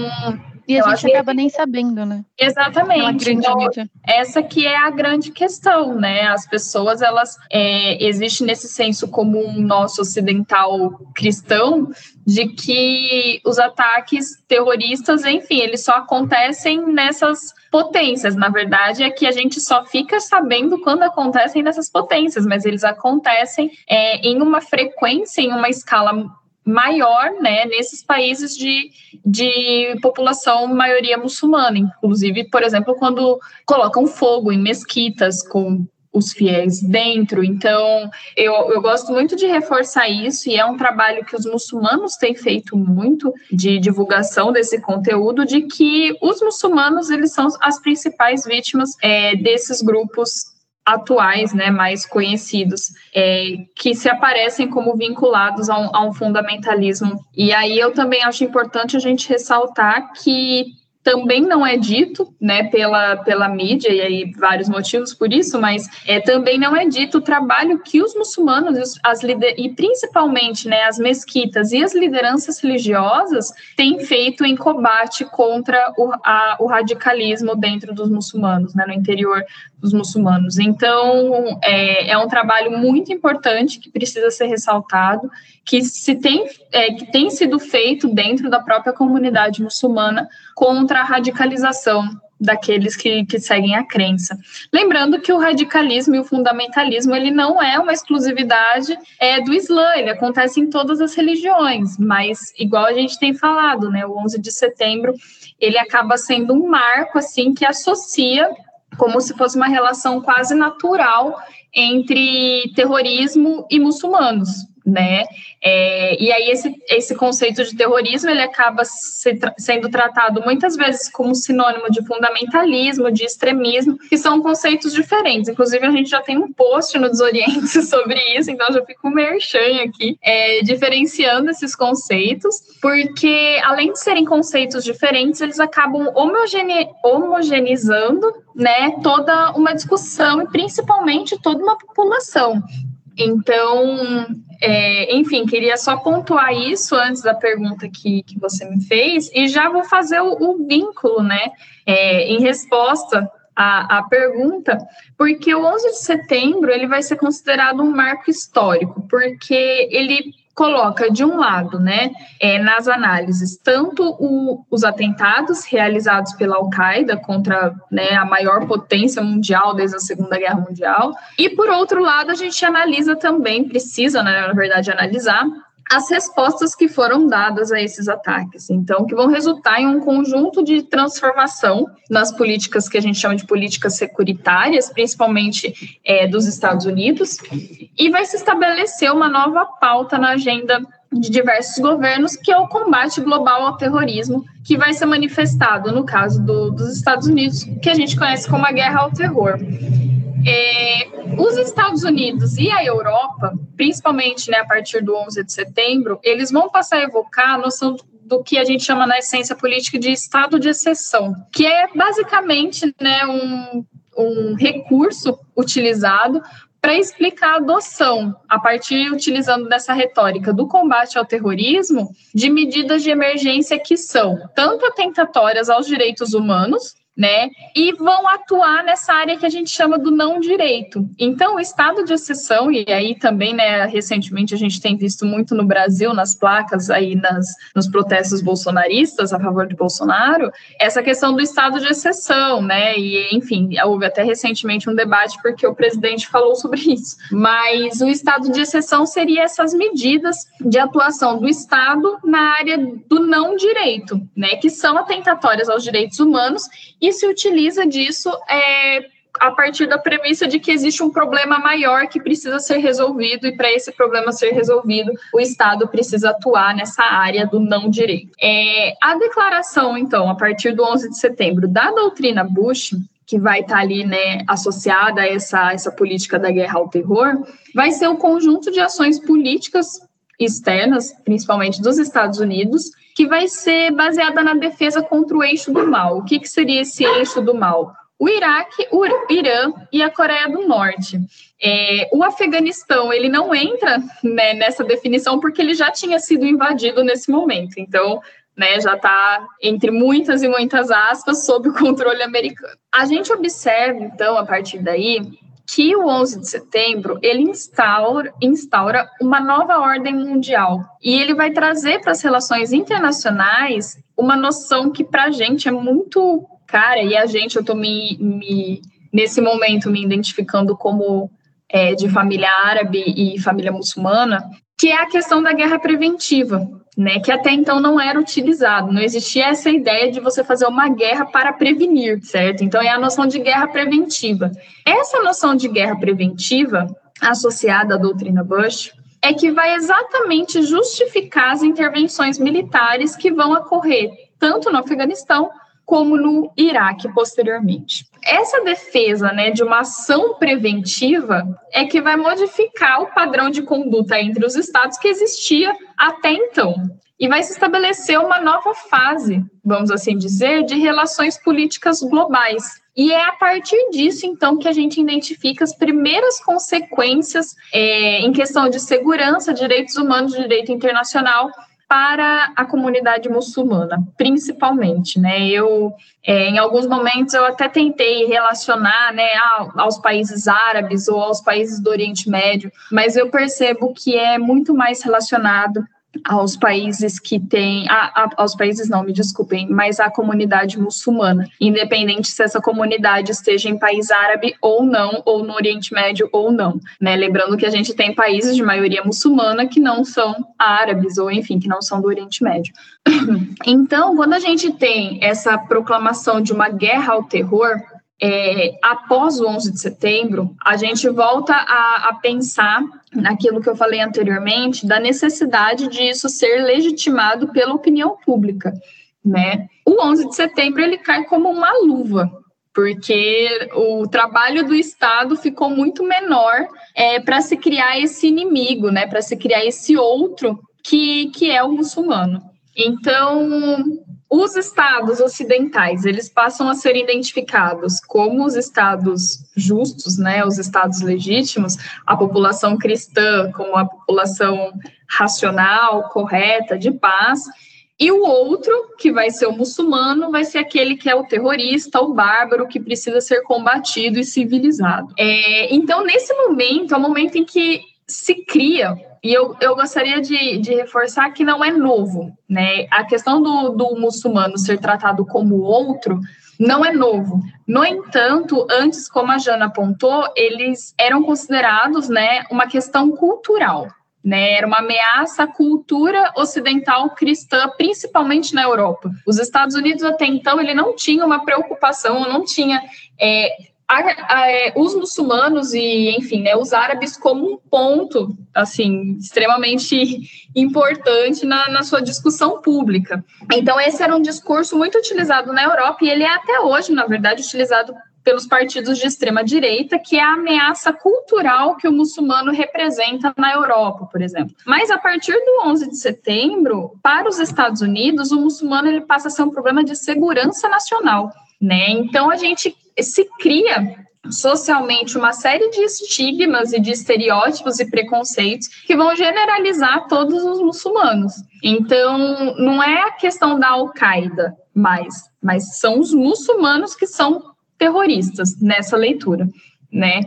e a gente acaba nem sabendo, né? Exatamente. Então, essa que é a grande questão, né? As pessoas, elas é, existe nesse senso comum nosso ocidental cristão de que os ataques terroristas, enfim, eles só acontecem nessas potências. Na verdade, é que a gente só fica sabendo quando acontecem nessas potências, mas eles acontecem é, em uma frequência, em uma escala maior né, nesses países de, de população maioria muçulmana. Inclusive, por exemplo, quando colocam fogo em mesquitas com os fiéis dentro. Então, eu, eu gosto muito de reforçar isso, e é um trabalho que os muçulmanos têm feito muito de divulgação desse conteúdo, de que os muçulmanos eles são as principais vítimas é, desses grupos atuais, né, mais conhecidos, é, que se aparecem como vinculados a um, a um fundamentalismo. E aí eu também acho importante a gente ressaltar que também não é dito, né, pela, pela mídia, e aí vários motivos por isso, mas é, também não é dito o trabalho que os muçulmanos as e principalmente né, as mesquitas e as lideranças religiosas têm feito em combate contra o, a, o radicalismo dentro dos muçulmanos, né, no interior dos muçulmanos. Então, é, é um trabalho muito importante que precisa ser ressaltado, que se tem, é, que tem sido feito dentro da própria comunidade muçulmana contra a radicalização daqueles que, que seguem a crença. Lembrando que o radicalismo e o fundamentalismo ele não é uma exclusividade é, do Islã, ele acontece em todas as religiões, mas igual a gente tem falado, né, o 11 de setembro ele acaba sendo um marco assim que associa como se fosse uma relação quase natural entre terrorismo e muçulmanos, né? É, e aí esse, esse conceito de terrorismo ele acaba se sendo tratado muitas vezes como sinônimo de fundamentalismo, de extremismo, que são conceitos diferentes. Inclusive a gente já tem um post no Desoriente sobre isso, então já fico merchan aqui, é, diferenciando esses conceitos, porque além de serem conceitos diferentes, eles acabam homogene homogeneizando, né, toda uma discussão e principalmente toda uma população. Então, é, enfim, queria só pontuar isso antes da pergunta que, que você me fez, e já vou fazer o, o vínculo, né, é, em resposta à, à pergunta, porque o 11 de setembro ele vai ser considerado um marco histórico, porque ele coloca de um lado, né, é, nas análises, tanto o, os atentados realizados pela Al-Qaeda contra né, a maior potência mundial desde a Segunda Guerra Mundial, e por outro lado, a gente analisa também, precisa, né, na verdade, analisar as respostas que foram dadas a esses ataques. Então, que vão resultar em um conjunto de transformação nas políticas que a gente chama de políticas securitárias, principalmente é, dos Estados Unidos, e vai se estabelecer uma nova pauta na agenda de diversos governos, que é o combate global ao terrorismo, que vai ser manifestado no caso do, dos Estados Unidos, que a gente conhece como a guerra ao terror. É, os Estados Unidos e a Europa, principalmente né, a partir do 11 de setembro, eles vão passar a evocar a noção do que a gente chama na essência política de estado de exceção, que é basicamente né, um, um recurso utilizado para explicar a adoção, a partir utilizando dessa retórica do combate ao terrorismo, de medidas de emergência que são tanto atentatórias aos direitos humanos, né? E vão atuar nessa área que a gente chama do não direito. Então, o estado de exceção, e aí também, né, recentemente a gente tem visto muito no Brasil, nas placas aí, nas, nos protestos bolsonaristas a favor de Bolsonaro, essa questão do estado de exceção, né? E, enfim, houve até recentemente um debate porque o presidente falou sobre isso. Mas o estado de exceção seria essas medidas de atuação do Estado na área do não direito, né? Que são atentatórias aos direitos humanos e se utiliza disso é, a partir da premissa de que existe um problema maior que precisa ser resolvido, e para esse problema ser resolvido, o Estado precisa atuar nessa área do não direito. É, a declaração, então, a partir do 11 de setembro, da doutrina Bush, que vai estar ali né, associada a essa, essa política da guerra ao terror, vai ser um conjunto de ações políticas externas, principalmente dos Estados Unidos, que vai ser baseada na defesa contra o eixo do mal. O que, que seria esse eixo do mal? O Iraque, o Irã e a Coreia do Norte. É, o Afeganistão ele não entra né, nessa definição porque ele já tinha sido invadido nesse momento. Então, né, já está entre muitas e muitas aspas sob o controle americano. A gente observa então a partir daí que o 11 de setembro ele instaura, instaura uma nova ordem mundial. E ele vai trazer para as relações internacionais uma noção que para a gente é muito cara e a gente eu estou me, me, nesse momento me identificando como é, de família árabe e família muçulmana que é a questão da guerra preventiva, né, que até então não era utilizado, não existia essa ideia de você fazer uma guerra para prevenir, certo? Então é a noção de guerra preventiva. Essa noção de guerra preventiva, associada à doutrina Bush, é que vai exatamente justificar as intervenções militares que vão ocorrer tanto no Afeganistão como no Iraque posteriormente. Essa defesa né, de uma ação preventiva é que vai modificar o padrão de conduta entre os estados que existia até então. E vai se estabelecer uma nova fase, vamos assim dizer, de relações políticas globais. E é a partir disso, então, que a gente identifica as primeiras consequências é, em questão de segurança, direitos humanos, direito internacional para a comunidade muçulmana, principalmente, né? Eu, é, em alguns momentos, eu até tentei relacionar, né, aos países árabes ou aos países do Oriente Médio, mas eu percebo que é muito mais relacionado aos países que têm, a, a, aos países não, me desculpem, mas à comunidade muçulmana, independente se essa comunidade esteja em país árabe ou não, ou no Oriente Médio ou não, né? Lembrando que a gente tem países de maioria muçulmana que não são árabes, ou enfim, que não são do Oriente Médio. Então, quando a gente tem essa proclamação de uma guerra ao terror, é, após o 11 de setembro, a gente volta a, a, pensar naquilo que eu falei anteriormente, da necessidade de isso ser legitimado pela opinião pública, né? O 11 de setembro ele cai como uma luva, porque o trabalho do Estado ficou muito menor é, para se criar esse inimigo, né? Para se criar esse outro que, que é o muçulmano. Então, os estados ocidentais, eles passam a ser identificados como os estados justos, né, os estados legítimos, a população cristã como a população racional, correta, de paz, e o outro, que vai ser o muçulmano, vai ser aquele que é o terrorista, o bárbaro, que precisa ser combatido e civilizado. É, então, nesse momento, é o momento em que se cria e eu, eu gostaria de, de reforçar que não é novo, né? A questão do, do muçulmano ser tratado como outro não é novo. No entanto, antes, como a Jana apontou, eles eram considerados, né, uma questão cultural. né? Era uma ameaça à cultura ocidental cristã, principalmente na Europa. Os Estados Unidos até então ele não tinha uma preocupação, não tinha é, os muçulmanos e, enfim, né, os árabes como um ponto, assim, extremamente importante na, na sua discussão pública. Então, esse era um discurso muito utilizado na Europa e ele é até hoje, na verdade, utilizado pelos partidos de extrema direita, que é a ameaça cultural que o muçulmano representa na Europa, por exemplo. Mas a partir do 11 de setembro, para os Estados Unidos, o muçulmano ele passa a ser um problema de segurança nacional, né? Então a gente se cria socialmente uma série de estigmas e de estereótipos e preconceitos que vão generalizar todos os muçulmanos. Então, não é a questão da Al-Qaeda mais, mas são os muçulmanos que são terroristas nessa leitura, né?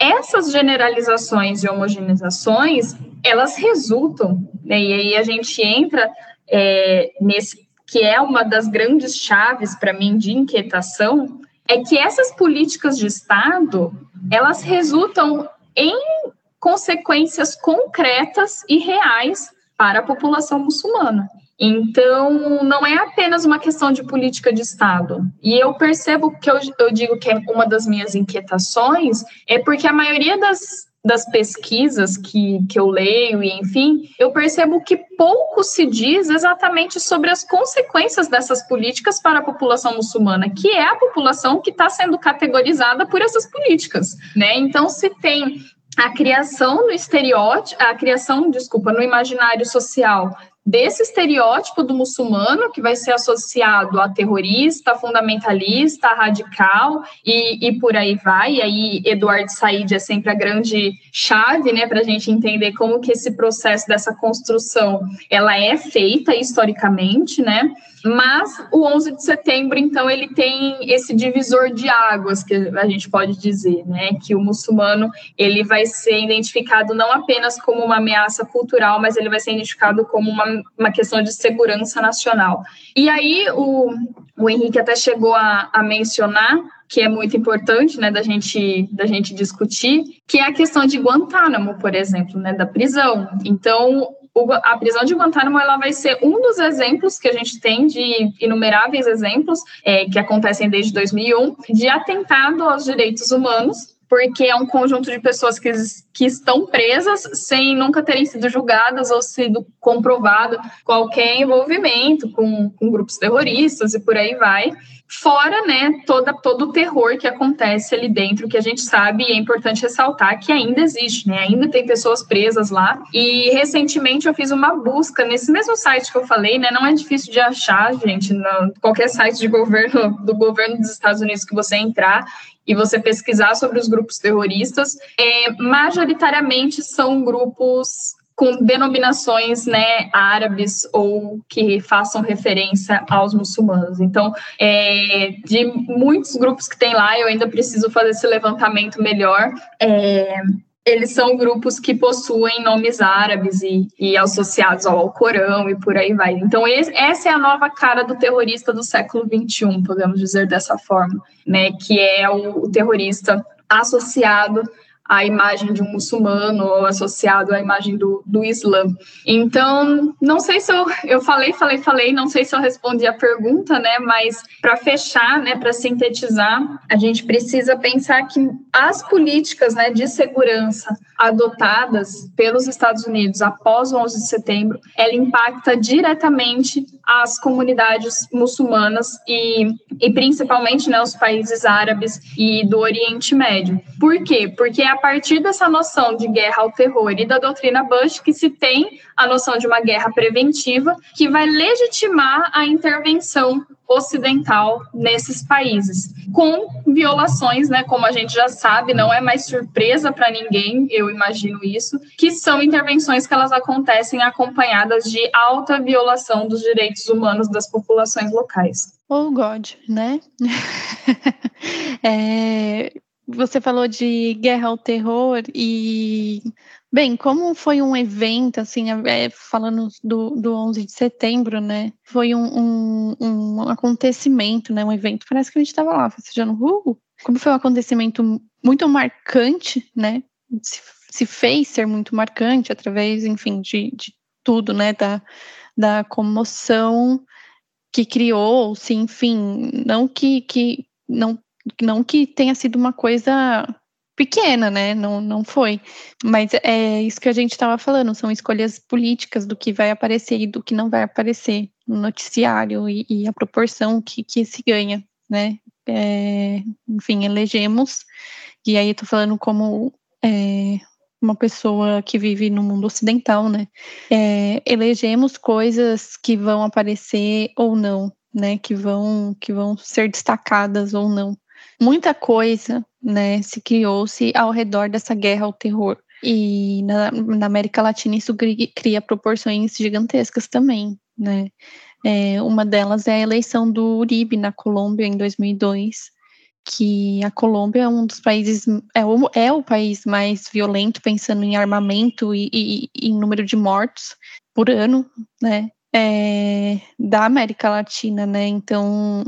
Essas generalizações e homogeneizações, elas resultam, né, e aí a gente entra é, nesse que é uma das grandes chaves para mim de inquietação, é que essas políticas de Estado, elas resultam em consequências concretas e reais para a população muçulmana. Então, não é apenas uma questão de política de Estado. E eu percebo que eu, eu digo que é uma das minhas inquietações, é porque a maioria das, das pesquisas que, que eu leio, e enfim, eu percebo que pouco se diz exatamente sobre as consequências dessas políticas para a população muçulmana, que é a população que está sendo categorizada por essas políticas. Né? Então, se tem a criação no estereótipo, a criação, desculpa, no imaginário social desse estereótipo do muçulmano que vai ser associado a terrorista, fundamentalista, radical e, e por aí vai. E aí Eduardo Said é sempre a grande chave, né, para a gente entender como que esse processo dessa construção ela é feita historicamente, né? Mas o 11 de setembro, então, ele tem esse divisor de águas, que a gente pode dizer, né? Que o muçulmano, ele vai ser identificado não apenas como uma ameaça cultural, mas ele vai ser identificado como uma, uma questão de segurança nacional. E aí, o, o Henrique até chegou a, a mencionar que é muito importante, né, da gente, da gente discutir, que é a questão de Guantánamo, por exemplo, né, da prisão. Então, a prisão de Guantánamo ela vai ser um dos exemplos que a gente tem de inumeráveis exemplos é, que acontecem desde 2001 de atentado aos direitos humanos porque é um conjunto de pessoas que, que estão presas sem nunca terem sido julgadas ou sido comprovado qualquer envolvimento com, com grupos terroristas e por aí vai. Fora, né, toda, todo o terror que acontece ali dentro, que a gente sabe e é importante ressaltar que ainda existe, né? Ainda tem pessoas presas lá. E recentemente eu fiz uma busca nesse mesmo site que eu falei, né? Não é difícil de achar, gente, no, qualquer site de governo do governo dos Estados Unidos que você entrar e você pesquisar sobre os grupos terroristas, é, majoritariamente são grupos com denominações né, árabes ou que façam referência aos muçulmanos. Então, é, de muitos grupos que tem lá, eu ainda preciso fazer esse levantamento melhor. É, eles são grupos que possuem nomes árabes e, e associados ao Alcorão e por aí vai. Então, esse, essa é a nova cara do terrorista do século XXI, podemos dizer dessa forma, né? Que é o, o terrorista associado a imagem de um muçulmano ou associado à imagem do, do Islã. Então, não sei se eu, eu falei, falei, falei, não sei se eu respondi a pergunta, né? Mas para fechar, né, para sintetizar, a gente precisa pensar que as políticas né, de segurança adotadas pelos Estados Unidos após o 11 de setembro, ela impacta diretamente as comunidades muçulmanas e, e principalmente né, os países árabes e do Oriente Médio. Por quê? Porque a partir dessa noção de guerra ao terror e da doutrina Bush que se tem a noção de uma guerra preventiva que vai legitimar a intervenção ocidental nesses países, com violações, né, como a gente já sabe, não é mais surpresa para ninguém, eu imagino isso, que são intervenções que elas acontecem acompanhadas de alta violação dos direitos humanos das populações locais. Oh God, né? é, você falou de guerra ao terror e, bem, como foi um evento, assim, é, falando do, do 11 de setembro, né? Foi um, um, um acontecimento, né? Um evento, parece que a gente estava lá festejando, uh, como foi um acontecimento muito marcante, né? Se se fez ser muito marcante através, enfim, de, de tudo, né, da, da comoção que criou, se enfim, não que, que não, não que tenha sido uma coisa pequena, né? Não, não foi. Mas é isso que a gente estava falando, são escolhas políticas do que vai aparecer e do que não vai aparecer no noticiário e, e a proporção que, que se ganha, né? É, enfim, elegemos, e aí estou falando como é, uma pessoa que vive no mundo ocidental, né? É, elegemos coisas que vão aparecer ou não, né? Que vão, que vão ser destacadas ou não. Muita coisa, né? Se criou-se ao redor dessa guerra ao terror. E na, na América Latina isso cria proporções gigantescas também, né? É, uma delas é a eleição do Uribe na Colômbia em 2002, que a Colômbia é um dos países, é o, é o país mais violento, pensando em armamento e, e, e em número de mortos por ano, né, é, da América Latina, né, então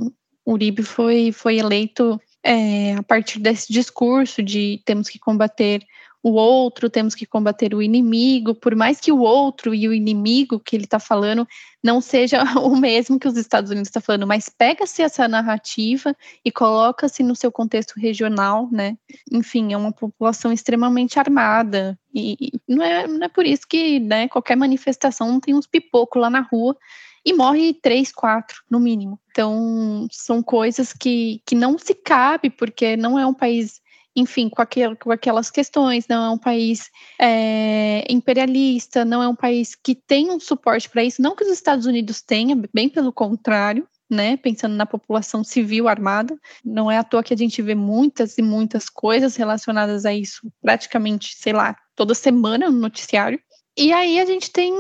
Uribe foi, foi eleito é, a partir desse discurso de temos que combater o outro, temos que combater o inimigo, por mais que o outro e o inimigo que ele está falando não seja o mesmo que os Estados Unidos está falando, mas pega-se essa narrativa e coloca-se no seu contexto regional, né? Enfim, é uma população extremamente armada e, e não, é, não é por isso que né, qualquer manifestação tem uns pipocos lá na rua e morre três, quatro, no mínimo. Então, são coisas que, que não se cabe, porque não é um país enfim, com, aquel, com aquelas questões, não é um país é, imperialista, não é um país que tem um suporte para isso, não que os Estados Unidos tenham, bem pelo contrário, né, pensando na população civil armada, não é à toa que a gente vê muitas e muitas coisas relacionadas a isso, praticamente, sei lá, toda semana no noticiário. E aí a gente tem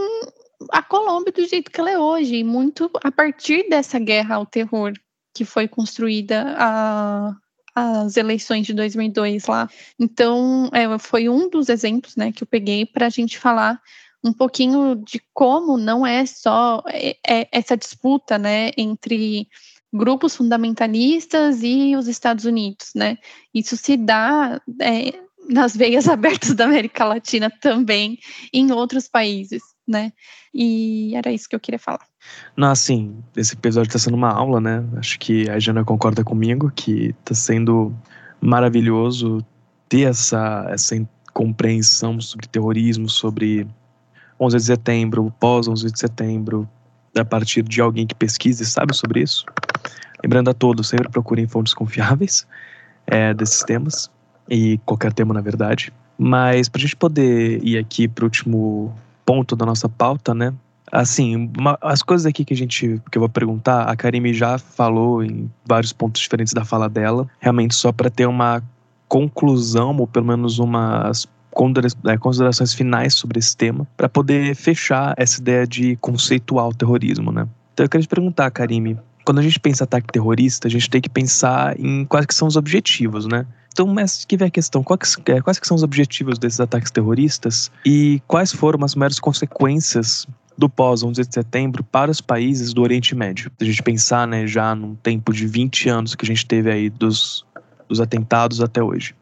a Colômbia do jeito que ela é hoje, muito a partir dessa guerra ao terror que foi construída a, as eleições de 2002 lá. Então, é, foi um dos exemplos né, que eu peguei para a gente falar um pouquinho de como não é só é, é essa disputa né, entre grupos fundamentalistas e os Estados Unidos. Né? Isso se dá é, nas veias abertas da América Latina também, em outros países. Né? E era isso que eu queria falar. Não, assim, esse episódio está sendo uma aula, né? Acho que a Jana concorda comigo que está sendo maravilhoso ter essa, essa compreensão sobre terrorismo, sobre 11 de setembro, pós 11 de setembro, a partir de alguém que pesquisa e sabe sobre isso. Lembrando a todos, sempre procurem fontes confiáveis é, desses temas, e qualquer tema, na verdade. Mas para a gente poder ir aqui para o último ponto da nossa pauta, né? Assim, uma, as coisas aqui que a gente que eu vou perguntar, a Karime já falou em vários pontos diferentes da fala dela, realmente só para ter uma conclusão ou pelo menos umas é, considerações finais sobre esse tema, para poder fechar essa ideia de conceituar o terrorismo, né? Então eu queria te perguntar, Karime, quando a gente pensa ataque terrorista, a gente tem que pensar em quais que são os objetivos, né? Então, mas que vem a questão, quais, é, quais que são os objetivos desses ataques terroristas e quais foram as maiores consequências do pós-11 de setembro para os países do Oriente Médio. Se a gente pensar né, já num tempo de 20 anos que a gente teve aí dos, dos atentados até hoje.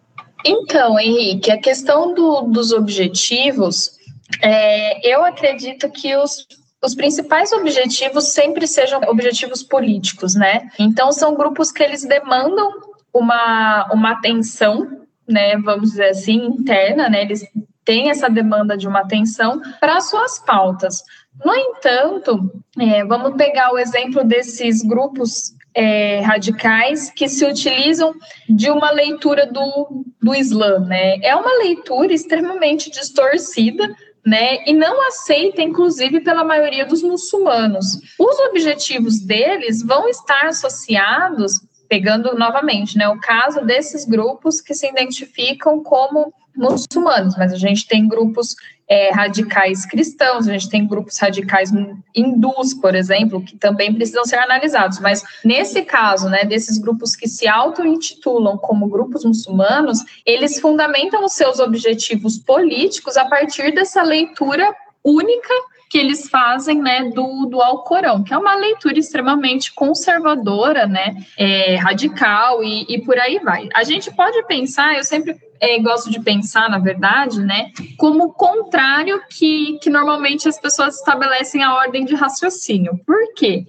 Então, Henrique, a questão do, dos objetivos, é, eu acredito que os, os principais objetivos sempre sejam objetivos políticos, né? Então, são grupos que eles demandam uma, uma atenção, né, vamos dizer assim, interna, né? Eles têm essa demanda de uma atenção para suas pautas. No entanto, é, vamos pegar o exemplo desses grupos é, radicais que se utilizam de uma leitura do, do Islã, né? É uma leitura extremamente distorcida, né? E não aceita, inclusive, pela maioria dos muçulmanos. Os objetivos deles vão estar associados, pegando novamente, né? O caso desses grupos que se identificam como muçulmanos, mas a gente tem grupos é, radicais cristãos, a gente tem grupos radicais hindus, por exemplo, que também precisam ser analisados. Mas nesse caso, né, desses grupos que se auto-intitulam como grupos muçulmanos, eles fundamentam os seus objetivos políticos a partir dessa leitura única que eles fazem né, do, do Alcorão, que é uma leitura extremamente conservadora, né, é, radical e, e por aí vai. A gente pode pensar, eu sempre é, gosto de pensar, na verdade, né, como contrário que, que normalmente as pessoas estabelecem a ordem de raciocínio. Por quê?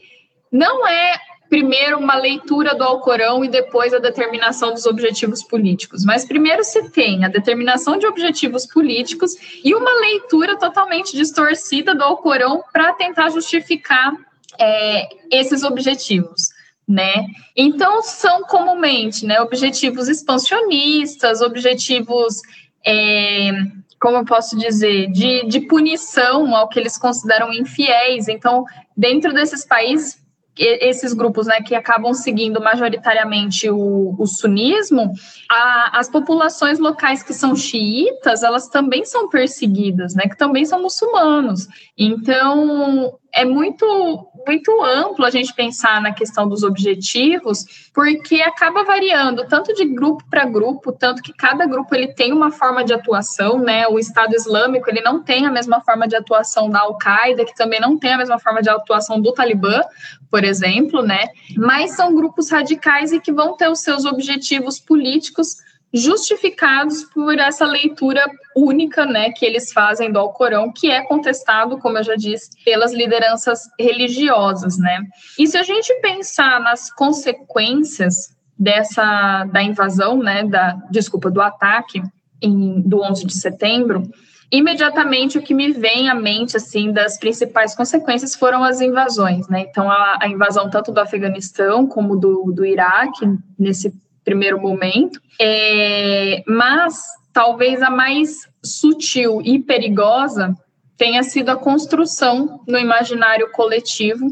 Não é primeiro uma leitura do Alcorão e depois a determinação dos objetivos políticos. Mas primeiro se tem a determinação de objetivos políticos e uma leitura totalmente distorcida do Alcorão para tentar justificar é, esses objetivos. Né? Então são comumente né, objetivos expansionistas, objetivos é, como eu posso dizer, de, de punição ao que eles consideram infiéis. Então, dentro desses países, esses grupos né, que acabam seguindo majoritariamente o, o sunismo, a, as populações locais que são xiitas, elas também são perseguidas, né, que também são muçulmanos. Então, é muito muito amplo a gente pensar na questão dos objetivos, porque acaba variando tanto de grupo para grupo, tanto que cada grupo ele tem uma forma de atuação, né? O Estado Islâmico ele não tem a mesma forma de atuação da Al-Qaeda, que também não tem a mesma forma de atuação do Talibã, por exemplo, né? Mas são grupos radicais e que vão ter os seus objetivos políticos justificados por essa leitura única, né, que eles fazem do Alcorão, que é contestado, como eu já disse, pelas lideranças religiosas, né? E se a gente pensar nas consequências dessa da invasão, né, da desculpa, do ataque em, do 11 de setembro, imediatamente o que me vem à mente assim das principais consequências foram as invasões, né? Então a, a invasão tanto do Afeganistão como do, do Iraque nesse primeiro momento, é, mas talvez a mais sutil e perigosa tenha sido a construção no imaginário coletivo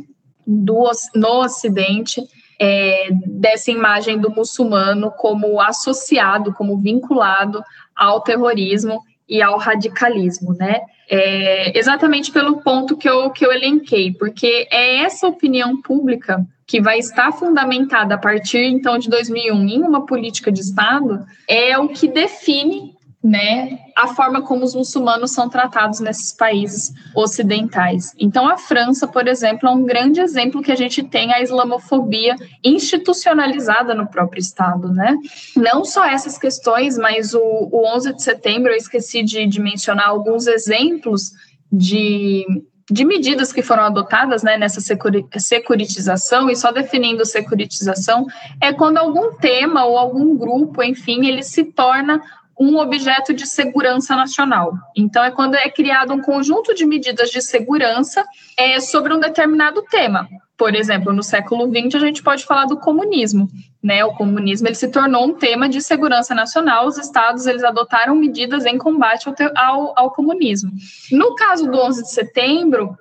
do, no Ocidente é, dessa imagem do muçulmano como associado, como vinculado ao terrorismo e ao radicalismo, né? É, exatamente pelo ponto que eu, que eu elenquei, porque é essa opinião pública que vai estar fundamentada a partir então de 2001 em uma política de Estado, é o que define né, a forma como os muçulmanos são tratados nesses países ocidentais. Então, a França, por exemplo, é um grande exemplo que a gente tem a islamofobia institucionalizada no próprio Estado, né? Não só essas questões, mas o, o 11 de setembro, eu esqueci de, de mencionar alguns exemplos de de medidas que foram adotadas né, nessa securitização, e só definindo securitização, é quando algum tema ou algum grupo, enfim, ele se torna um objeto de segurança nacional. Então, é quando é criado um conjunto de medidas de segurança é, sobre um determinado tema. Por exemplo, no século XX, a gente pode falar do comunismo. Né? O comunismo ele se tornou um tema de segurança nacional. Os estados eles adotaram medidas em combate ao, ao, ao comunismo. No caso do 11 de setembro,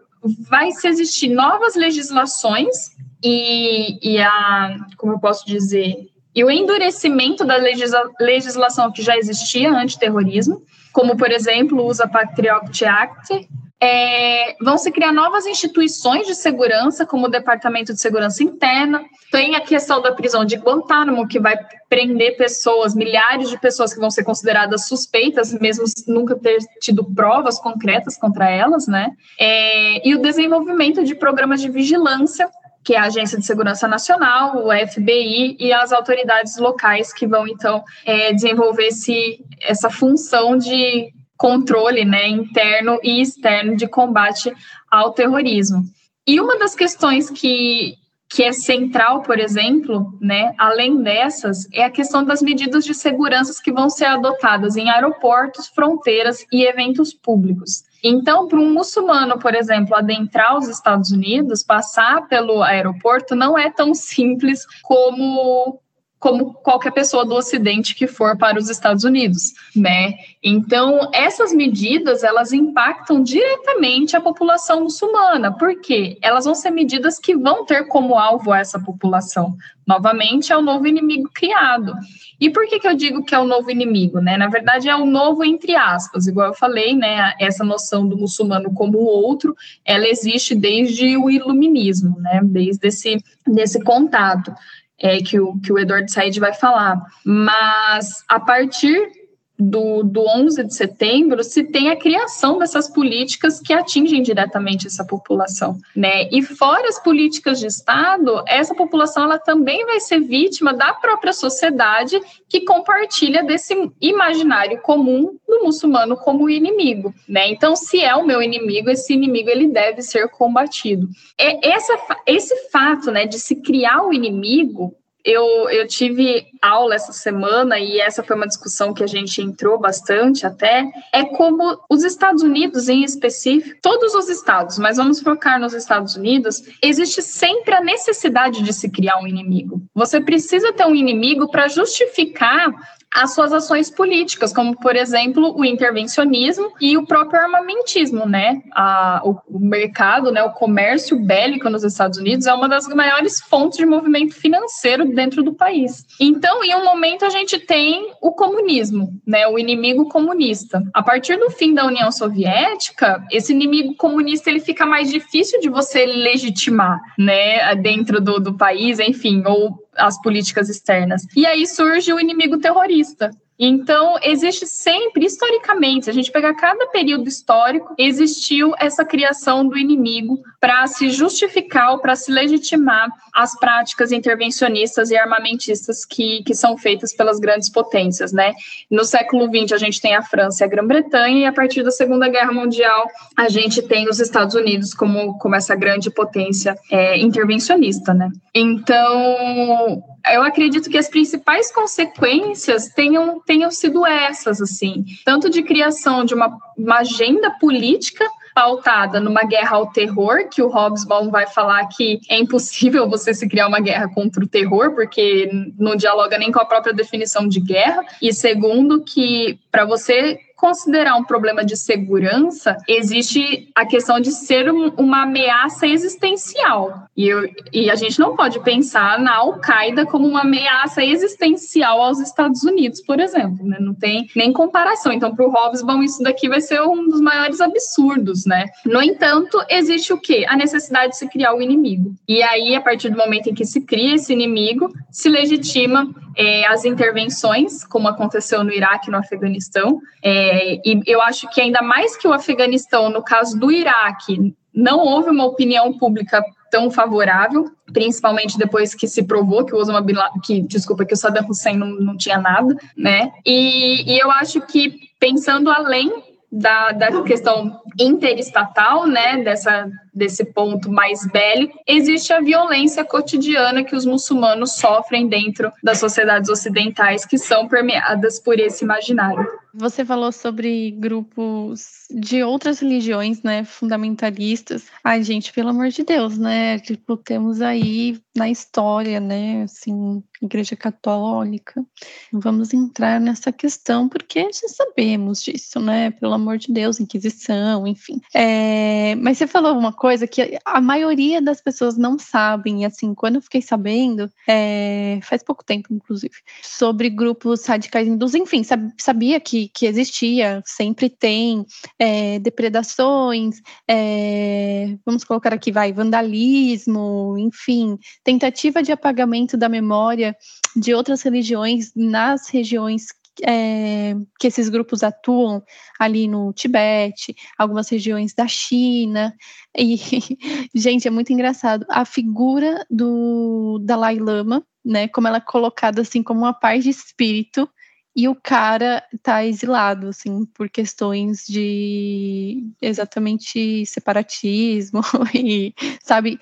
vai se existir novas legislações e, e a, como eu posso dizer, e o endurecimento da legisla legislação que já existia antiterrorismo, como, por exemplo, o USA Patriot Act, é, vão se criar novas instituições de segurança, como o Departamento de Segurança Interna. Tem a questão da prisão de Guantánamo, que vai prender pessoas, milhares de pessoas que vão ser consideradas suspeitas, mesmo nunca ter tido provas concretas contra elas, né? É, e o desenvolvimento de programas de vigilância que é a Agência de Segurança Nacional, o FBI e as autoridades locais que vão, então, é, desenvolver esse, essa função de controle né, interno e externo de combate ao terrorismo. E uma das questões que, que é central, por exemplo, né, além dessas, é a questão das medidas de segurança que vão ser adotadas em aeroportos, fronteiras e eventos públicos. Então, para um muçulmano, por exemplo, adentrar os Estados Unidos, passar pelo aeroporto não é tão simples como como qualquer pessoa do Ocidente que for para os Estados Unidos, né? Então, essas medidas, elas impactam diretamente a população muçulmana, porque elas vão ser medidas que vão ter como alvo essa população. Novamente, é o novo inimigo criado. E por que, que eu digo que é o novo inimigo, né? Na verdade, é o novo entre aspas, igual eu falei, né? Essa noção do muçulmano como outro, ela existe desde o iluminismo, né? Desde esse, desse contato é, que, o, que o Eduardo Said vai falar. Mas a partir do, do 11 de setembro se tem a criação dessas políticas que atingem diretamente essa população, né? E fora as políticas de Estado, essa população ela também vai ser vítima da própria sociedade que compartilha desse imaginário comum do muçulmano como inimigo, né? Então, se é o meu inimigo, esse inimigo ele deve ser combatido. É essa, esse fato, né, de se criar o inimigo eu, eu tive aula essa semana e essa foi uma discussão que a gente entrou bastante até, é como os Estados Unidos em específico, todos os estados, mas vamos focar nos Estados Unidos, existe sempre a necessidade de se criar um inimigo. Você precisa ter um inimigo para justificar as suas ações políticas, como, por exemplo, o intervencionismo e o próprio armamentismo, né? A, o, o, mercado, né, o comércio bélico nos Estados Unidos é uma das maiores fontes de movimento financeiro dentro do país. Então, em um momento, a gente tem o comunismo, né, o inimigo comunista. A partir do fim da União Soviética, esse inimigo comunista ele fica mais difícil de você legitimar, né, dentro do, do país, enfim, ou as políticas externas. E aí surge o inimigo terrorista, então, existe sempre, historicamente, se a gente pegar cada período histórico, existiu essa criação do inimigo para se justificar ou para se legitimar as práticas intervencionistas e armamentistas que, que são feitas pelas grandes potências, né? No século XX, a gente tem a França e a Grã-Bretanha, e a partir da Segunda Guerra Mundial, a gente tem os Estados Unidos como, como essa grande potência é, intervencionista, né? Então, eu acredito que as principais consequências tenham, tenham sido essas, assim, tanto de criação de uma, uma agenda política pautada numa guerra ao terror, que o Hobsbawm vai falar que é impossível você se criar uma guerra contra o terror, porque não dialoga nem com a própria definição de guerra, e segundo, que para você considerar um problema de segurança, existe a questão de ser um, uma ameaça existencial. E, eu, e a gente não pode pensar na Al-Qaeda como uma ameaça existencial aos Estados Unidos, por exemplo. Né? Não tem nem comparação. Então, para o Hobsbawm, isso daqui vai ser um dos maiores absurdos. Né? No entanto, existe o quê? A necessidade de se criar o inimigo. E aí, a partir do momento em que se cria esse inimigo, se legitima é, as intervenções, como aconteceu no Iraque e no Afeganistão. É, e eu acho que ainda mais que o Afeganistão, no caso do Iraque, não houve uma opinião pública tão favorável, principalmente depois que se provou que o Osama Bin Laden, que, desculpa, que o Saddam Hussein não, não tinha nada, né? E, e eu acho que pensando além da, da questão interestatal, né, dessa, desse ponto mais bélico, existe a violência cotidiana que os muçulmanos sofrem dentro das sociedades ocidentais que são permeadas por esse imaginário. Você falou sobre grupos de outras religiões, né, fundamentalistas. Ai, gente, pelo amor de Deus, né? Tipo, temos aí na história, né, assim, Igreja Católica. Vamos entrar nessa questão porque já sabemos disso, né? Pelo amor de Deus, Inquisição, enfim. É, mas você falou uma coisa que a maioria das pessoas não sabem, assim, quando eu fiquei sabendo, é, faz pouco tempo, inclusive, sobre grupos radicais hindus, enfim, sabia que que, existia, sempre tem é, depredações, é, vamos colocar aqui, vai, vandalismo, enfim, tentativa de apagamento da memória de outras religiões nas regiões é, que esses grupos atuam ali no Tibete, algumas regiões da China. E, gente, é muito engraçado. A figura do Dalai Lama, né, como ela é colocada assim como uma paz de espírito, e o cara tá exilado, assim, por questões de exatamente separatismo e, sabe,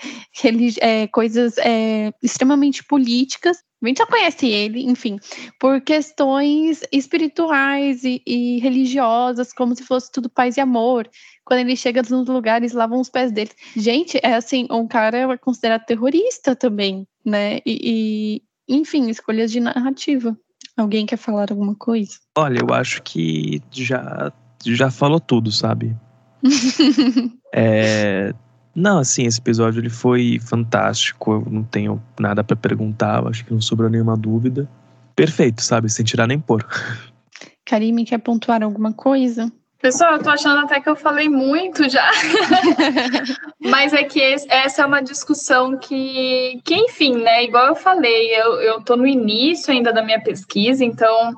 é, coisas é, extremamente políticas. A gente já conhece ele, enfim, por questões espirituais e, e religiosas, como se fosse tudo paz e amor. Quando ele chega nos lugares, lavam os pés dele. Gente, é assim, um cara é considerado terrorista também, né? e, e enfim, escolhas de narrativa. Alguém quer falar alguma coisa? Olha, eu acho que já, já falou tudo, sabe? é, não, assim, esse episódio ele foi fantástico. Eu não tenho nada para perguntar, acho que não sobrou nenhuma dúvida. Perfeito, sabe? Sem tirar nem pôr. Karime, quer pontuar alguma coisa? Pessoal, eu tô achando até que eu falei muito já. Mas é que essa é uma discussão que, que, enfim, né? Igual eu falei, eu, eu tô no início ainda da minha pesquisa, então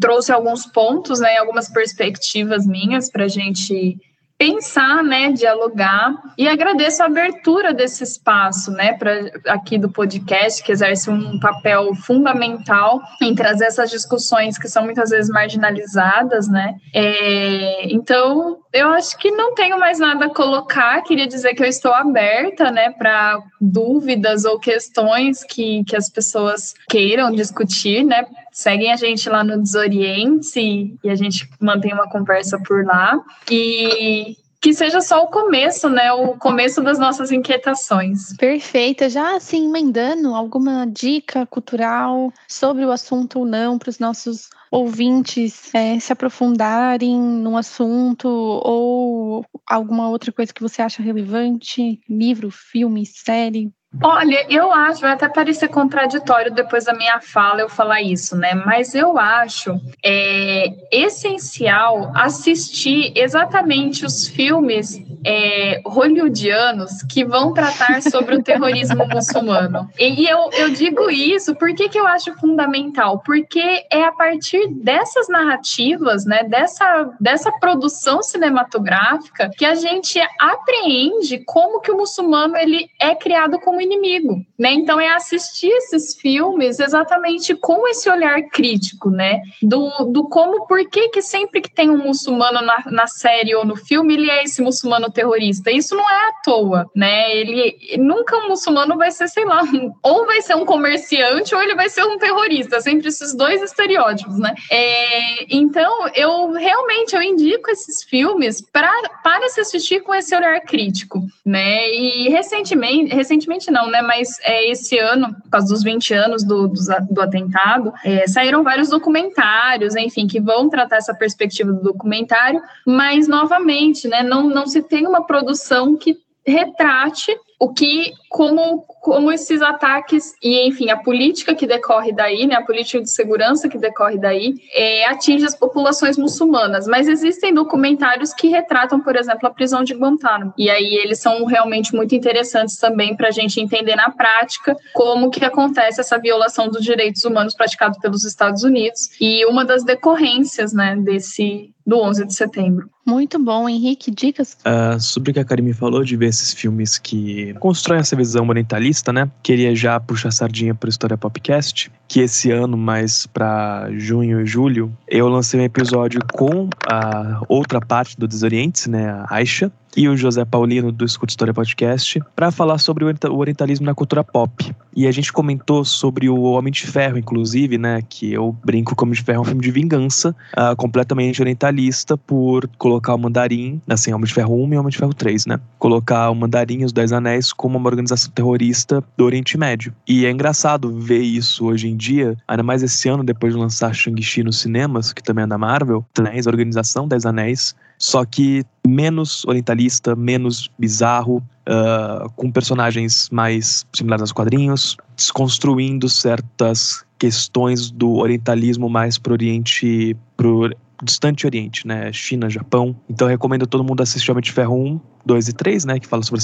trouxe alguns pontos, né, algumas perspectivas minhas para a gente pensar, né, dialogar e agradeço a abertura desse espaço, né, para aqui do podcast que exerce um papel fundamental em trazer essas discussões que são muitas vezes marginalizadas, né. É, então eu acho que não tenho mais nada a colocar. Queria dizer que eu estou aberta, né, para dúvidas ou questões que, que as pessoas queiram discutir, né. Seguem a gente lá no Desoriente e a gente mantém uma conversa por lá. E que seja só o começo, né? O começo das nossas inquietações. Perfeita. Já assim, emendando alguma dica cultural sobre o assunto ou não para os nossos ouvintes é, se aprofundarem no assunto ou alguma outra coisa que você acha relevante? Livro, filme, série? Olha, eu acho, vai até parecer contraditório depois da minha fala eu falar isso, né? Mas eu acho é, essencial assistir exatamente os filmes é, hollywoodianos que vão tratar sobre o terrorismo muçulmano. E eu, eu digo isso, por que, que eu acho fundamental? Porque é a partir dessas narrativas, né, dessa, dessa produção cinematográfica, que a gente apreende como que o muçulmano ele é criado como inimigo, né? Então é assistir esses filmes exatamente com esse olhar crítico, né? Do, do como, por que que sempre que tem um muçulmano na, na série ou no filme, ele é esse muçulmano terrorista. Isso não é à toa, né? Ele nunca um muçulmano vai ser, sei lá, um, ou vai ser um comerciante ou ele vai ser um terrorista. Sempre esses dois estereótipos, né? É, então eu realmente eu indico esses filmes para para se assistir com esse olhar crítico, né? E recentemente, recentemente não, né? Mas é, esse ano, por causa dos 20 anos do, do, do atentado, é, saíram vários documentários, enfim, que vão tratar essa perspectiva do documentário, mas novamente, né? Não, não se tem uma produção que retrate o que como como esses ataques e enfim a política que decorre daí né a política de segurança que decorre daí é, atinge as populações muçulmanas. Mas existem documentários que retratam por exemplo a prisão de Guantánamo. E aí eles são realmente muito interessantes também para a gente entender na prática como que acontece essa violação dos direitos humanos praticado pelos Estados Unidos. E uma das decorrências né desse do 11 de setembro muito bom, Henrique. Dicas? Uh, sobre o que a Karime falou, de ver esses filmes que constroem essa visão orientalista, né? Queria já puxar a sardinha para História Popcast, que esse ano, mais para junho e julho, eu lancei um episódio com a outra parte do Desorientes, né? A Aisha, e o José Paulino do Escuta História Podcast para falar sobre o orientalismo na cultura pop. E a gente comentou sobre o Homem de Ferro, inclusive, né? Que eu brinco que o Homem de Ferro é um filme de vingança, uh, completamente orientalista, por colocar o Mandarim, assim, Homem de Ferro 1 e Homem de Ferro 3, né? Colocar o Mandarim e os Dez Anéis como uma organização terrorista do Oriente Médio. E é engraçado ver isso hoje em dia, ainda mais esse ano, depois de lançar Shang-Chi nos cinemas, que também é da Marvel, a organização Dez Anéis, só que menos orientalista, menos bizarro, uh, com personagens mais similares aos quadrinhos, desconstruindo certas questões do orientalismo mais pro Oriente, pro distante Oriente, né? China, Japão. Então recomendo todo mundo assistir Homem de Ferro 1, 2 e 3, né? Que fala sobre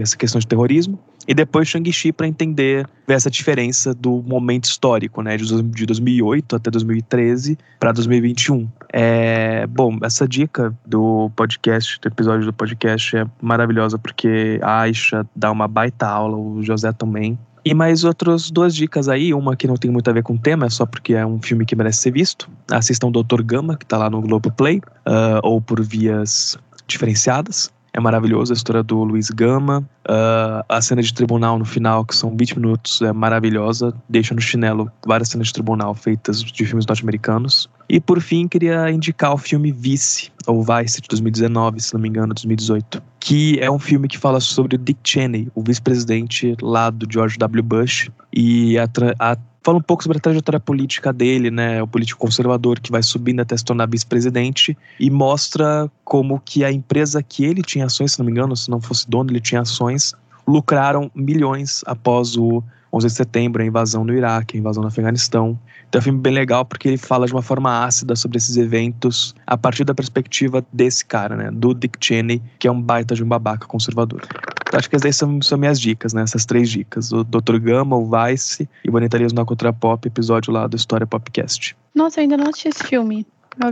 essa questão de terrorismo. E depois Shang-Chi para entender essa diferença do momento histórico, né? De 2008 até 2013 para 2021. É, bom, essa dica do podcast, do episódio do podcast é maravilhosa porque a Aisha dá uma baita aula, o José também. E mais outras duas dicas aí, uma que não tem muito a ver com o tema, é só porque é um filme que merece ser visto. Assistam Doutor Gama, que tá lá no Globoplay, uh, ou por vias diferenciadas. É maravilhoso a história do Luiz Gama. Uh, a cena de tribunal no final, que são 20 minutos, é maravilhosa. Deixa no chinelo várias cenas de tribunal feitas de filmes norte-americanos. E por fim, queria indicar o filme Vice, ou Vice, de 2019, se não me engano, 2018. Que é um filme que fala sobre Dick Cheney, o vice-presidente lá do George W. Bush. E a, a fala um pouco sobre a trajetória política dele, né? O político conservador que vai subindo até se tornar vice-presidente e mostra como que a empresa que ele tinha ações, se não me engano, se não fosse dono, ele tinha ações, lucraram milhões após o 11 de setembro, a invasão no Iraque, a invasão no Afeganistão. Então é um filme bem legal porque ele fala de uma forma ácida sobre esses eventos a partir da perspectiva desse cara, né? Do Dick Cheney, que é um baita de um babaca conservador. Então, acho que essas são, são minhas dicas, né? Essas três dicas. O Dr. Gama, o Vice e o Monetarismo na Cultura Pop, episódio lá do História Popcast. Nossa, eu ainda não assisti esse filme.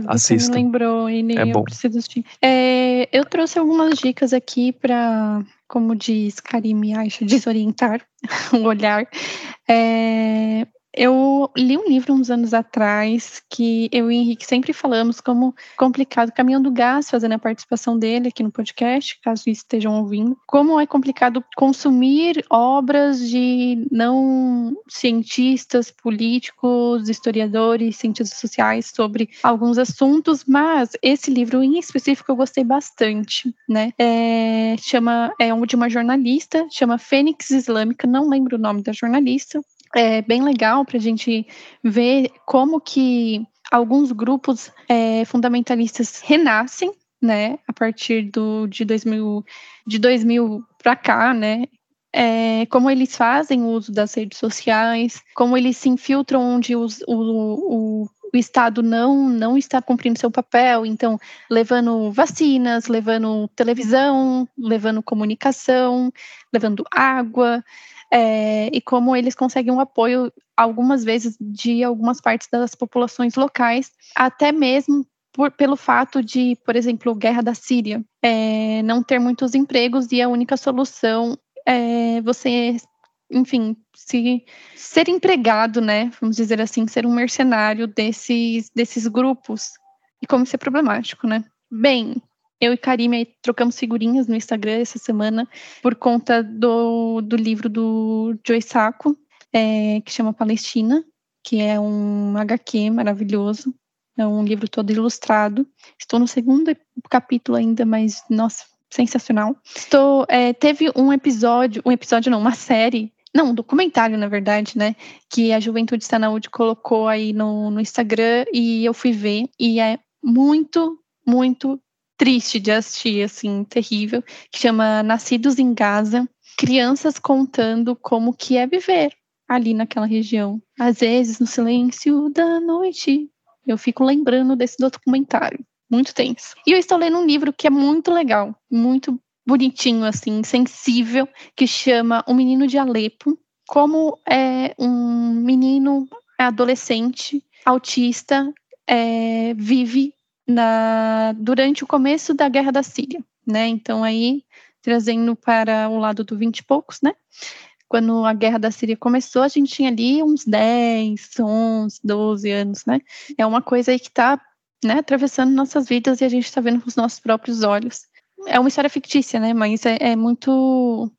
Você me lembrou e nem é eu bom. preciso assistir. É, eu trouxe algumas dicas aqui para, como diz Karim Aisha, desorientar o olhar. É, eu li um livro uns anos atrás que eu e o Henrique sempre falamos como complicado, Caminhão do Gás, fazendo a participação dele aqui no podcast, caso estejam ouvindo, como é complicado consumir obras de não cientistas, políticos, historiadores, cientistas sociais sobre alguns assuntos, mas esse livro em específico eu gostei bastante, né? É, chama, é um de uma jornalista, chama Fênix Islâmica, não lembro o nome da jornalista, é bem legal para a gente ver como que alguns grupos é, fundamentalistas renascem, né, a partir do, de 2000, de 2000 para cá, né, é, como eles fazem o uso das redes sociais, como eles se infiltram onde os, o, o, o Estado não, não está cumprindo seu papel, então levando vacinas, levando televisão, levando comunicação, levando água, é, e como eles conseguem um apoio, algumas vezes, de algumas partes das populações locais, até mesmo por, pelo fato de, por exemplo, guerra da Síria, é, não ter muitos empregos e a única solução é você, enfim, se ser empregado, né? Vamos dizer assim, ser um mercenário desses, desses grupos. E como isso é problemático, né? Bem, eu e Karime trocamos figurinhas no Instagram essa semana por conta do, do livro do Joy Sacco, é, que chama Palestina, que é um HQ maravilhoso. É um livro todo ilustrado. Estou no segundo capítulo ainda, mas nossa, sensacional. Estou, é, teve um episódio, um episódio não, uma série não, um documentário, na verdade, né? Que a Juventude Saúde colocou aí no, no Instagram e eu fui ver. E é muito, muito triste de assistir, assim, terrível, que chama Nascidos em Gaza, crianças contando como que é viver ali naquela região. Às vezes, no silêncio da noite, eu fico lembrando desse documentário. Muito tenso. E eu estou lendo um livro que é muito legal, muito bonitinho, assim, sensível, que chama O Menino de Alepo. Como é um menino adolescente autista é, vive na, durante o começo da guerra da Síria, né? Então aí trazendo para o lado do 20 e poucos, né? Quando a guerra da Síria começou, a gente tinha ali uns 10, 11, 12 anos, né? É uma coisa aí que está né, atravessando nossas vidas e a gente está vendo com os nossos próprios olhos. É uma história fictícia, né? Mas é, é muito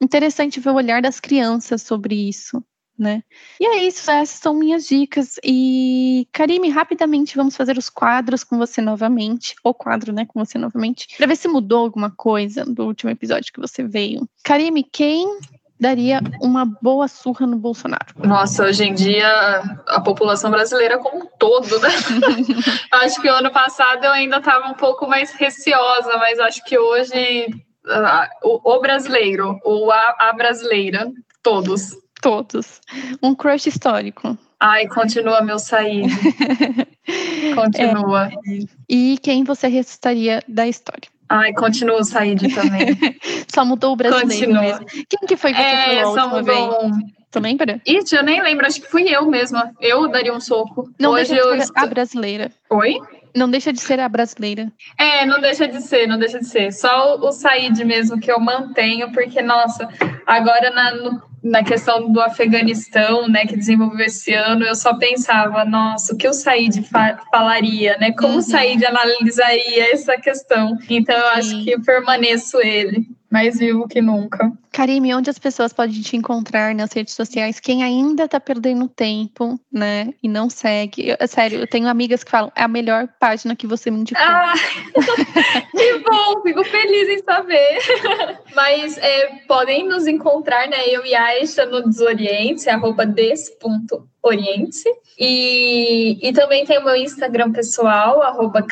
interessante ver o olhar das crianças sobre isso, né? E é isso, essas são minhas dicas. E, Karime, rapidamente vamos fazer os quadros com você novamente, ou quadro, né, com você novamente, para ver se mudou alguma coisa do último episódio que você veio. Karime, quem daria uma boa surra no Bolsonaro? Nossa, hoje em dia a população brasileira como um todo, né? acho que o ano passado eu ainda estava um pouco mais receosa, mas acho que hoje uh, o, brasileiro, ou a, a brasileira, todos todos. Um crush histórico. Ai, continua meu sair. continua. É, e quem você ressuscitaria da história? Ai, continua o Said também. só mudou o brasileiro continua. mesmo. Quem que foi que é, falou só mudou... Vez? Tu lembra? Ixi, eu nem lembro, acho que fui eu mesma. Eu daria um soco. Não Hoje eu... a brasileira. Oi? Não deixa de ser a brasileira. É, não deixa de ser, não deixa de ser. Só o, o Said mesmo que eu mantenho, porque, nossa, agora na, no na questão do Afeganistão, né, que desenvolveu esse ano, eu só pensava, nossa, o que o Said fa falaria, né? Como uhum. o Said analisaria essa questão? Então, eu Sim. acho que permaneço ele mais vivo que nunca. Karime, onde as pessoas podem te encontrar nas redes sociais? Quem ainda tá perdendo tempo, né? E não segue. Eu, sério, eu tenho amigas que falam, é a melhor página que você me indicou. Ah, que bom, fico feliz em saber. Mas é, podem nos encontrar, né? Eu e a Aisha no Desoriente, arroba des.oriente Oriente. E, e também tem o meu Instagram pessoal, arroba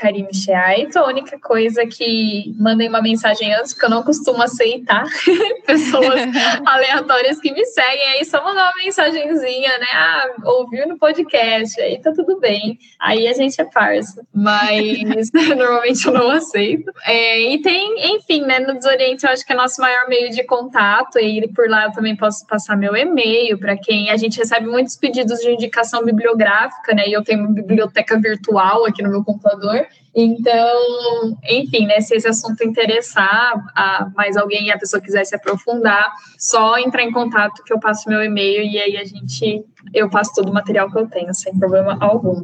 A única coisa que mandem uma mensagem antes, porque eu não costumo aceitar pessoas aleatórias que me seguem, aí só mandar uma mensagenzinha, né? Ah, ouviu no podcast, aí tá tudo bem. Aí a gente é parça, mas normalmente eu não aceito. É, e tem, enfim, né, no Desoriente eu acho que é nosso maior meio de contato, e por lá eu também posso passar meu e-mail para quem a gente recebe muitos pedidos de indicação bibliográfica, né? E eu tenho uma biblioteca virtual aqui no meu computador. Então, enfim, né, se esse assunto interessar a mais alguém e a pessoa quiser se aprofundar, só entrar em contato que eu passo meu e-mail e aí a gente eu passo todo o material que eu tenho, sem problema algum.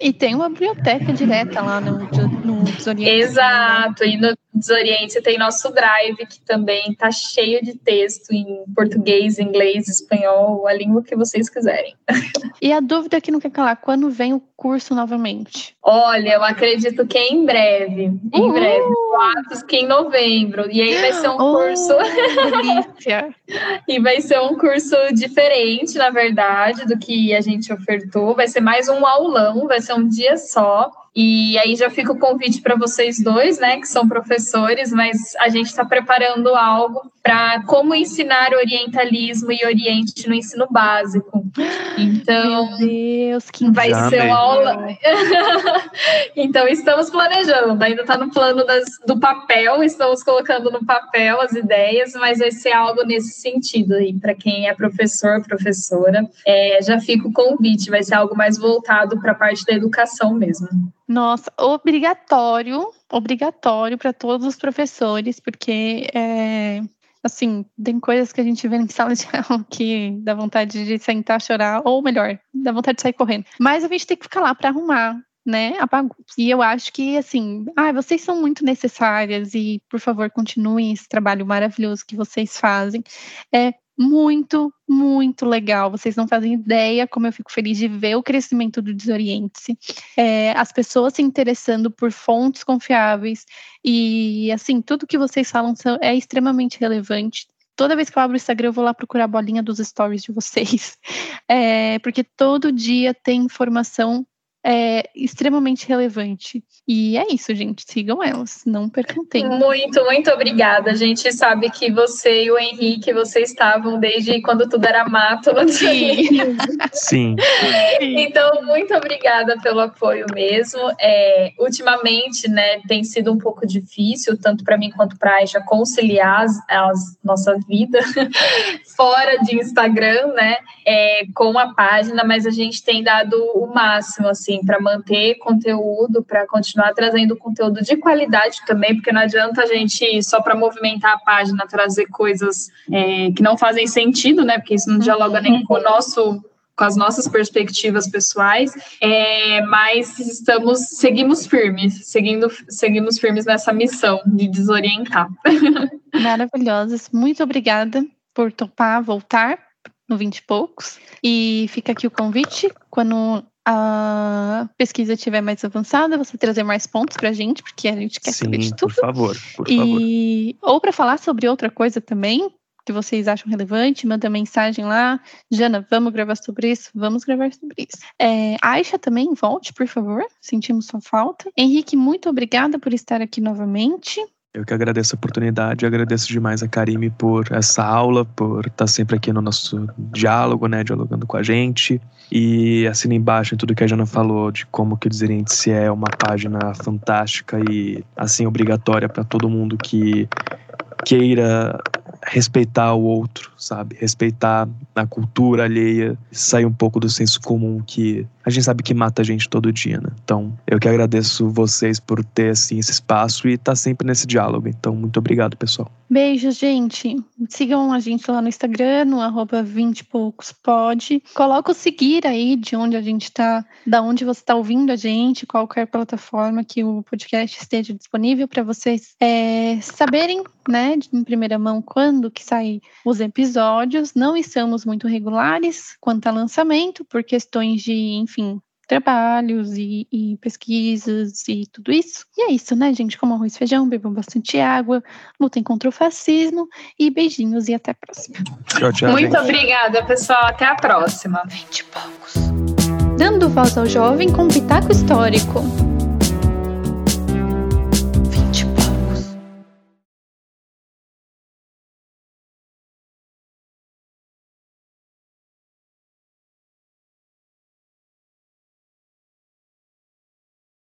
E tem uma biblioteca direta lá no, no Desoriente. Exato, e no Desoriente tem nosso Drive, que também está cheio de texto em português, inglês, espanhol, a língua que vocês quiserem. E a dúvida que não quer calar, quando vem o curso novamente? Olha, eu acredito que é em breve, em breve, atos que em novembro, e aí vai ser um oh, curso... delícia! e vai ser um curso diferente, na verdade, do que a gente ofertou, vai ser mais um aulão, vai ser um dia só, e aí já fica o convite para vocês dois, né, que são professores, mas a gente está preparando algo para como ensinar orientalismo e oriente no ensino básico. Então, Meu Deus, que vai ser uma aula. então, estamos planejando, ainda está no plano das, do papel, estamos colocando no papel as ideias, mas vai ser algo nesse sentido aí, para quem é professor, professora. É, já fica o convite, vai ser algo mais voltado para a parte da educação mesmo. Nossa, obrigatório, obrigatório para todos os professores, porque é, assim, tem coisas que a gente vê em sala de aula que dá vontade de sentar, chorar, ou melhor, dá vontade de sair correndo. Mas a gente tem que ficar lá para arrumar, né. E eu acho que, assim, ah, vocês são muito necessárias e, por favor, continuem esse trabalho maravilhoso que vocês fazem. É, muito, muito legal. Vocês não fazem ideia como eu fico feliz de ver o crescimento do Desoriente-se. É, as pessoas se interessando por fontes confiáveis. E, assim, tudo que vocês falam é extremamente relevante. Toda vez que eu abro o Instagram, eu vou lá procurar a bolinha dos stories de vocês. É, porque todo dia tem informação é extremamente relevante. E é isso, gente. Sigam elas, não percam tempo. Muito, muito obrigada. A gente sabe que você e o Henrique, vocês estavam desde quando tudo era mato. Sim. Sim. Então, muito obrigada pelo apoio mesmo. É, ultimamente, né, tem sido um pouco difícil, tanto para mim quanto para a Aisha, conciliar as, as nossa vida fora de Instagram, né, é, com a página, mas a gente tem dado o máximo, assim, assim, para manter conteúdo, para continuar trazendo conteúdo de qualidade também, porque não adianta a gente só para movimentar a página trazer coisas é, que não fazem sentido, né? Porque isso não dialoga nem com o nosso com as nossas perspectivas pessoais, é, mas estamos seguimos firmes, seguindo seguimos firmes nessa missão de desorientar. Maravilhosas, muito obrigada por topar voltar no 20 e poucos. E fica aqui o convite. Quando a pesquisa estiver mais avançada, você trazer mais pontos para a gente, porque a gente quer Sim, saber de tudo. Por favor, por e, favor. Ou para falar sobre outra coisa também, que vocês acham relevante, manda mensagem lá. Jana, vamos gravar sobre isso? Vamos gravar sobre isso. É, Aisha também, volte, por favor. Sentimos sua falta. Henrique, muito obrigada por estar aqui novamente. Eu que agradeço a oportunidade, agradeço demais a Karime por essa aula, por estar sempre aqui no nosso diálogo, né, dialogando com a gente. E assina embaixo em tudo que a Jana falou de como que o Desirente é uma página fantástica e assim obrigatória para todo mundo que queira respeitar o outro, sabe? Respeitar a cultura alheia, sair um pouco do senso comum que a gente sabe que mata a gente todo dia, né? Então, eu que agradeço vocês por ter assim esse espaço e estar tá sempre nesse diálogo. Então, muito obrigado, pessoal. Beijos, gente. Sigam a gente lá no Instagram, no arroba 20 poucos pode. Coloca o seguir aí de onde a gente está, da onde você está ouvindo a gente, qualquer plataforma que o podcast esteja disponível para vocês é, saberem, né, em primeira mão, quando que saem os episódios. Não estamos muito regulares quanto a lançamento, por questões de, enfim, trabalhos e, e, pesquisas e tudo isso. E é isso, né, gente? Como arroz e feijão, bebam bastante água, lutem contra o fascismo e beijinhos e até a próxima. Tchau, tchau. Muito gente. obrigada, pessoal. Até a próxima. Vinte poucos. Dando voz ao jovem com um pitaco histórico.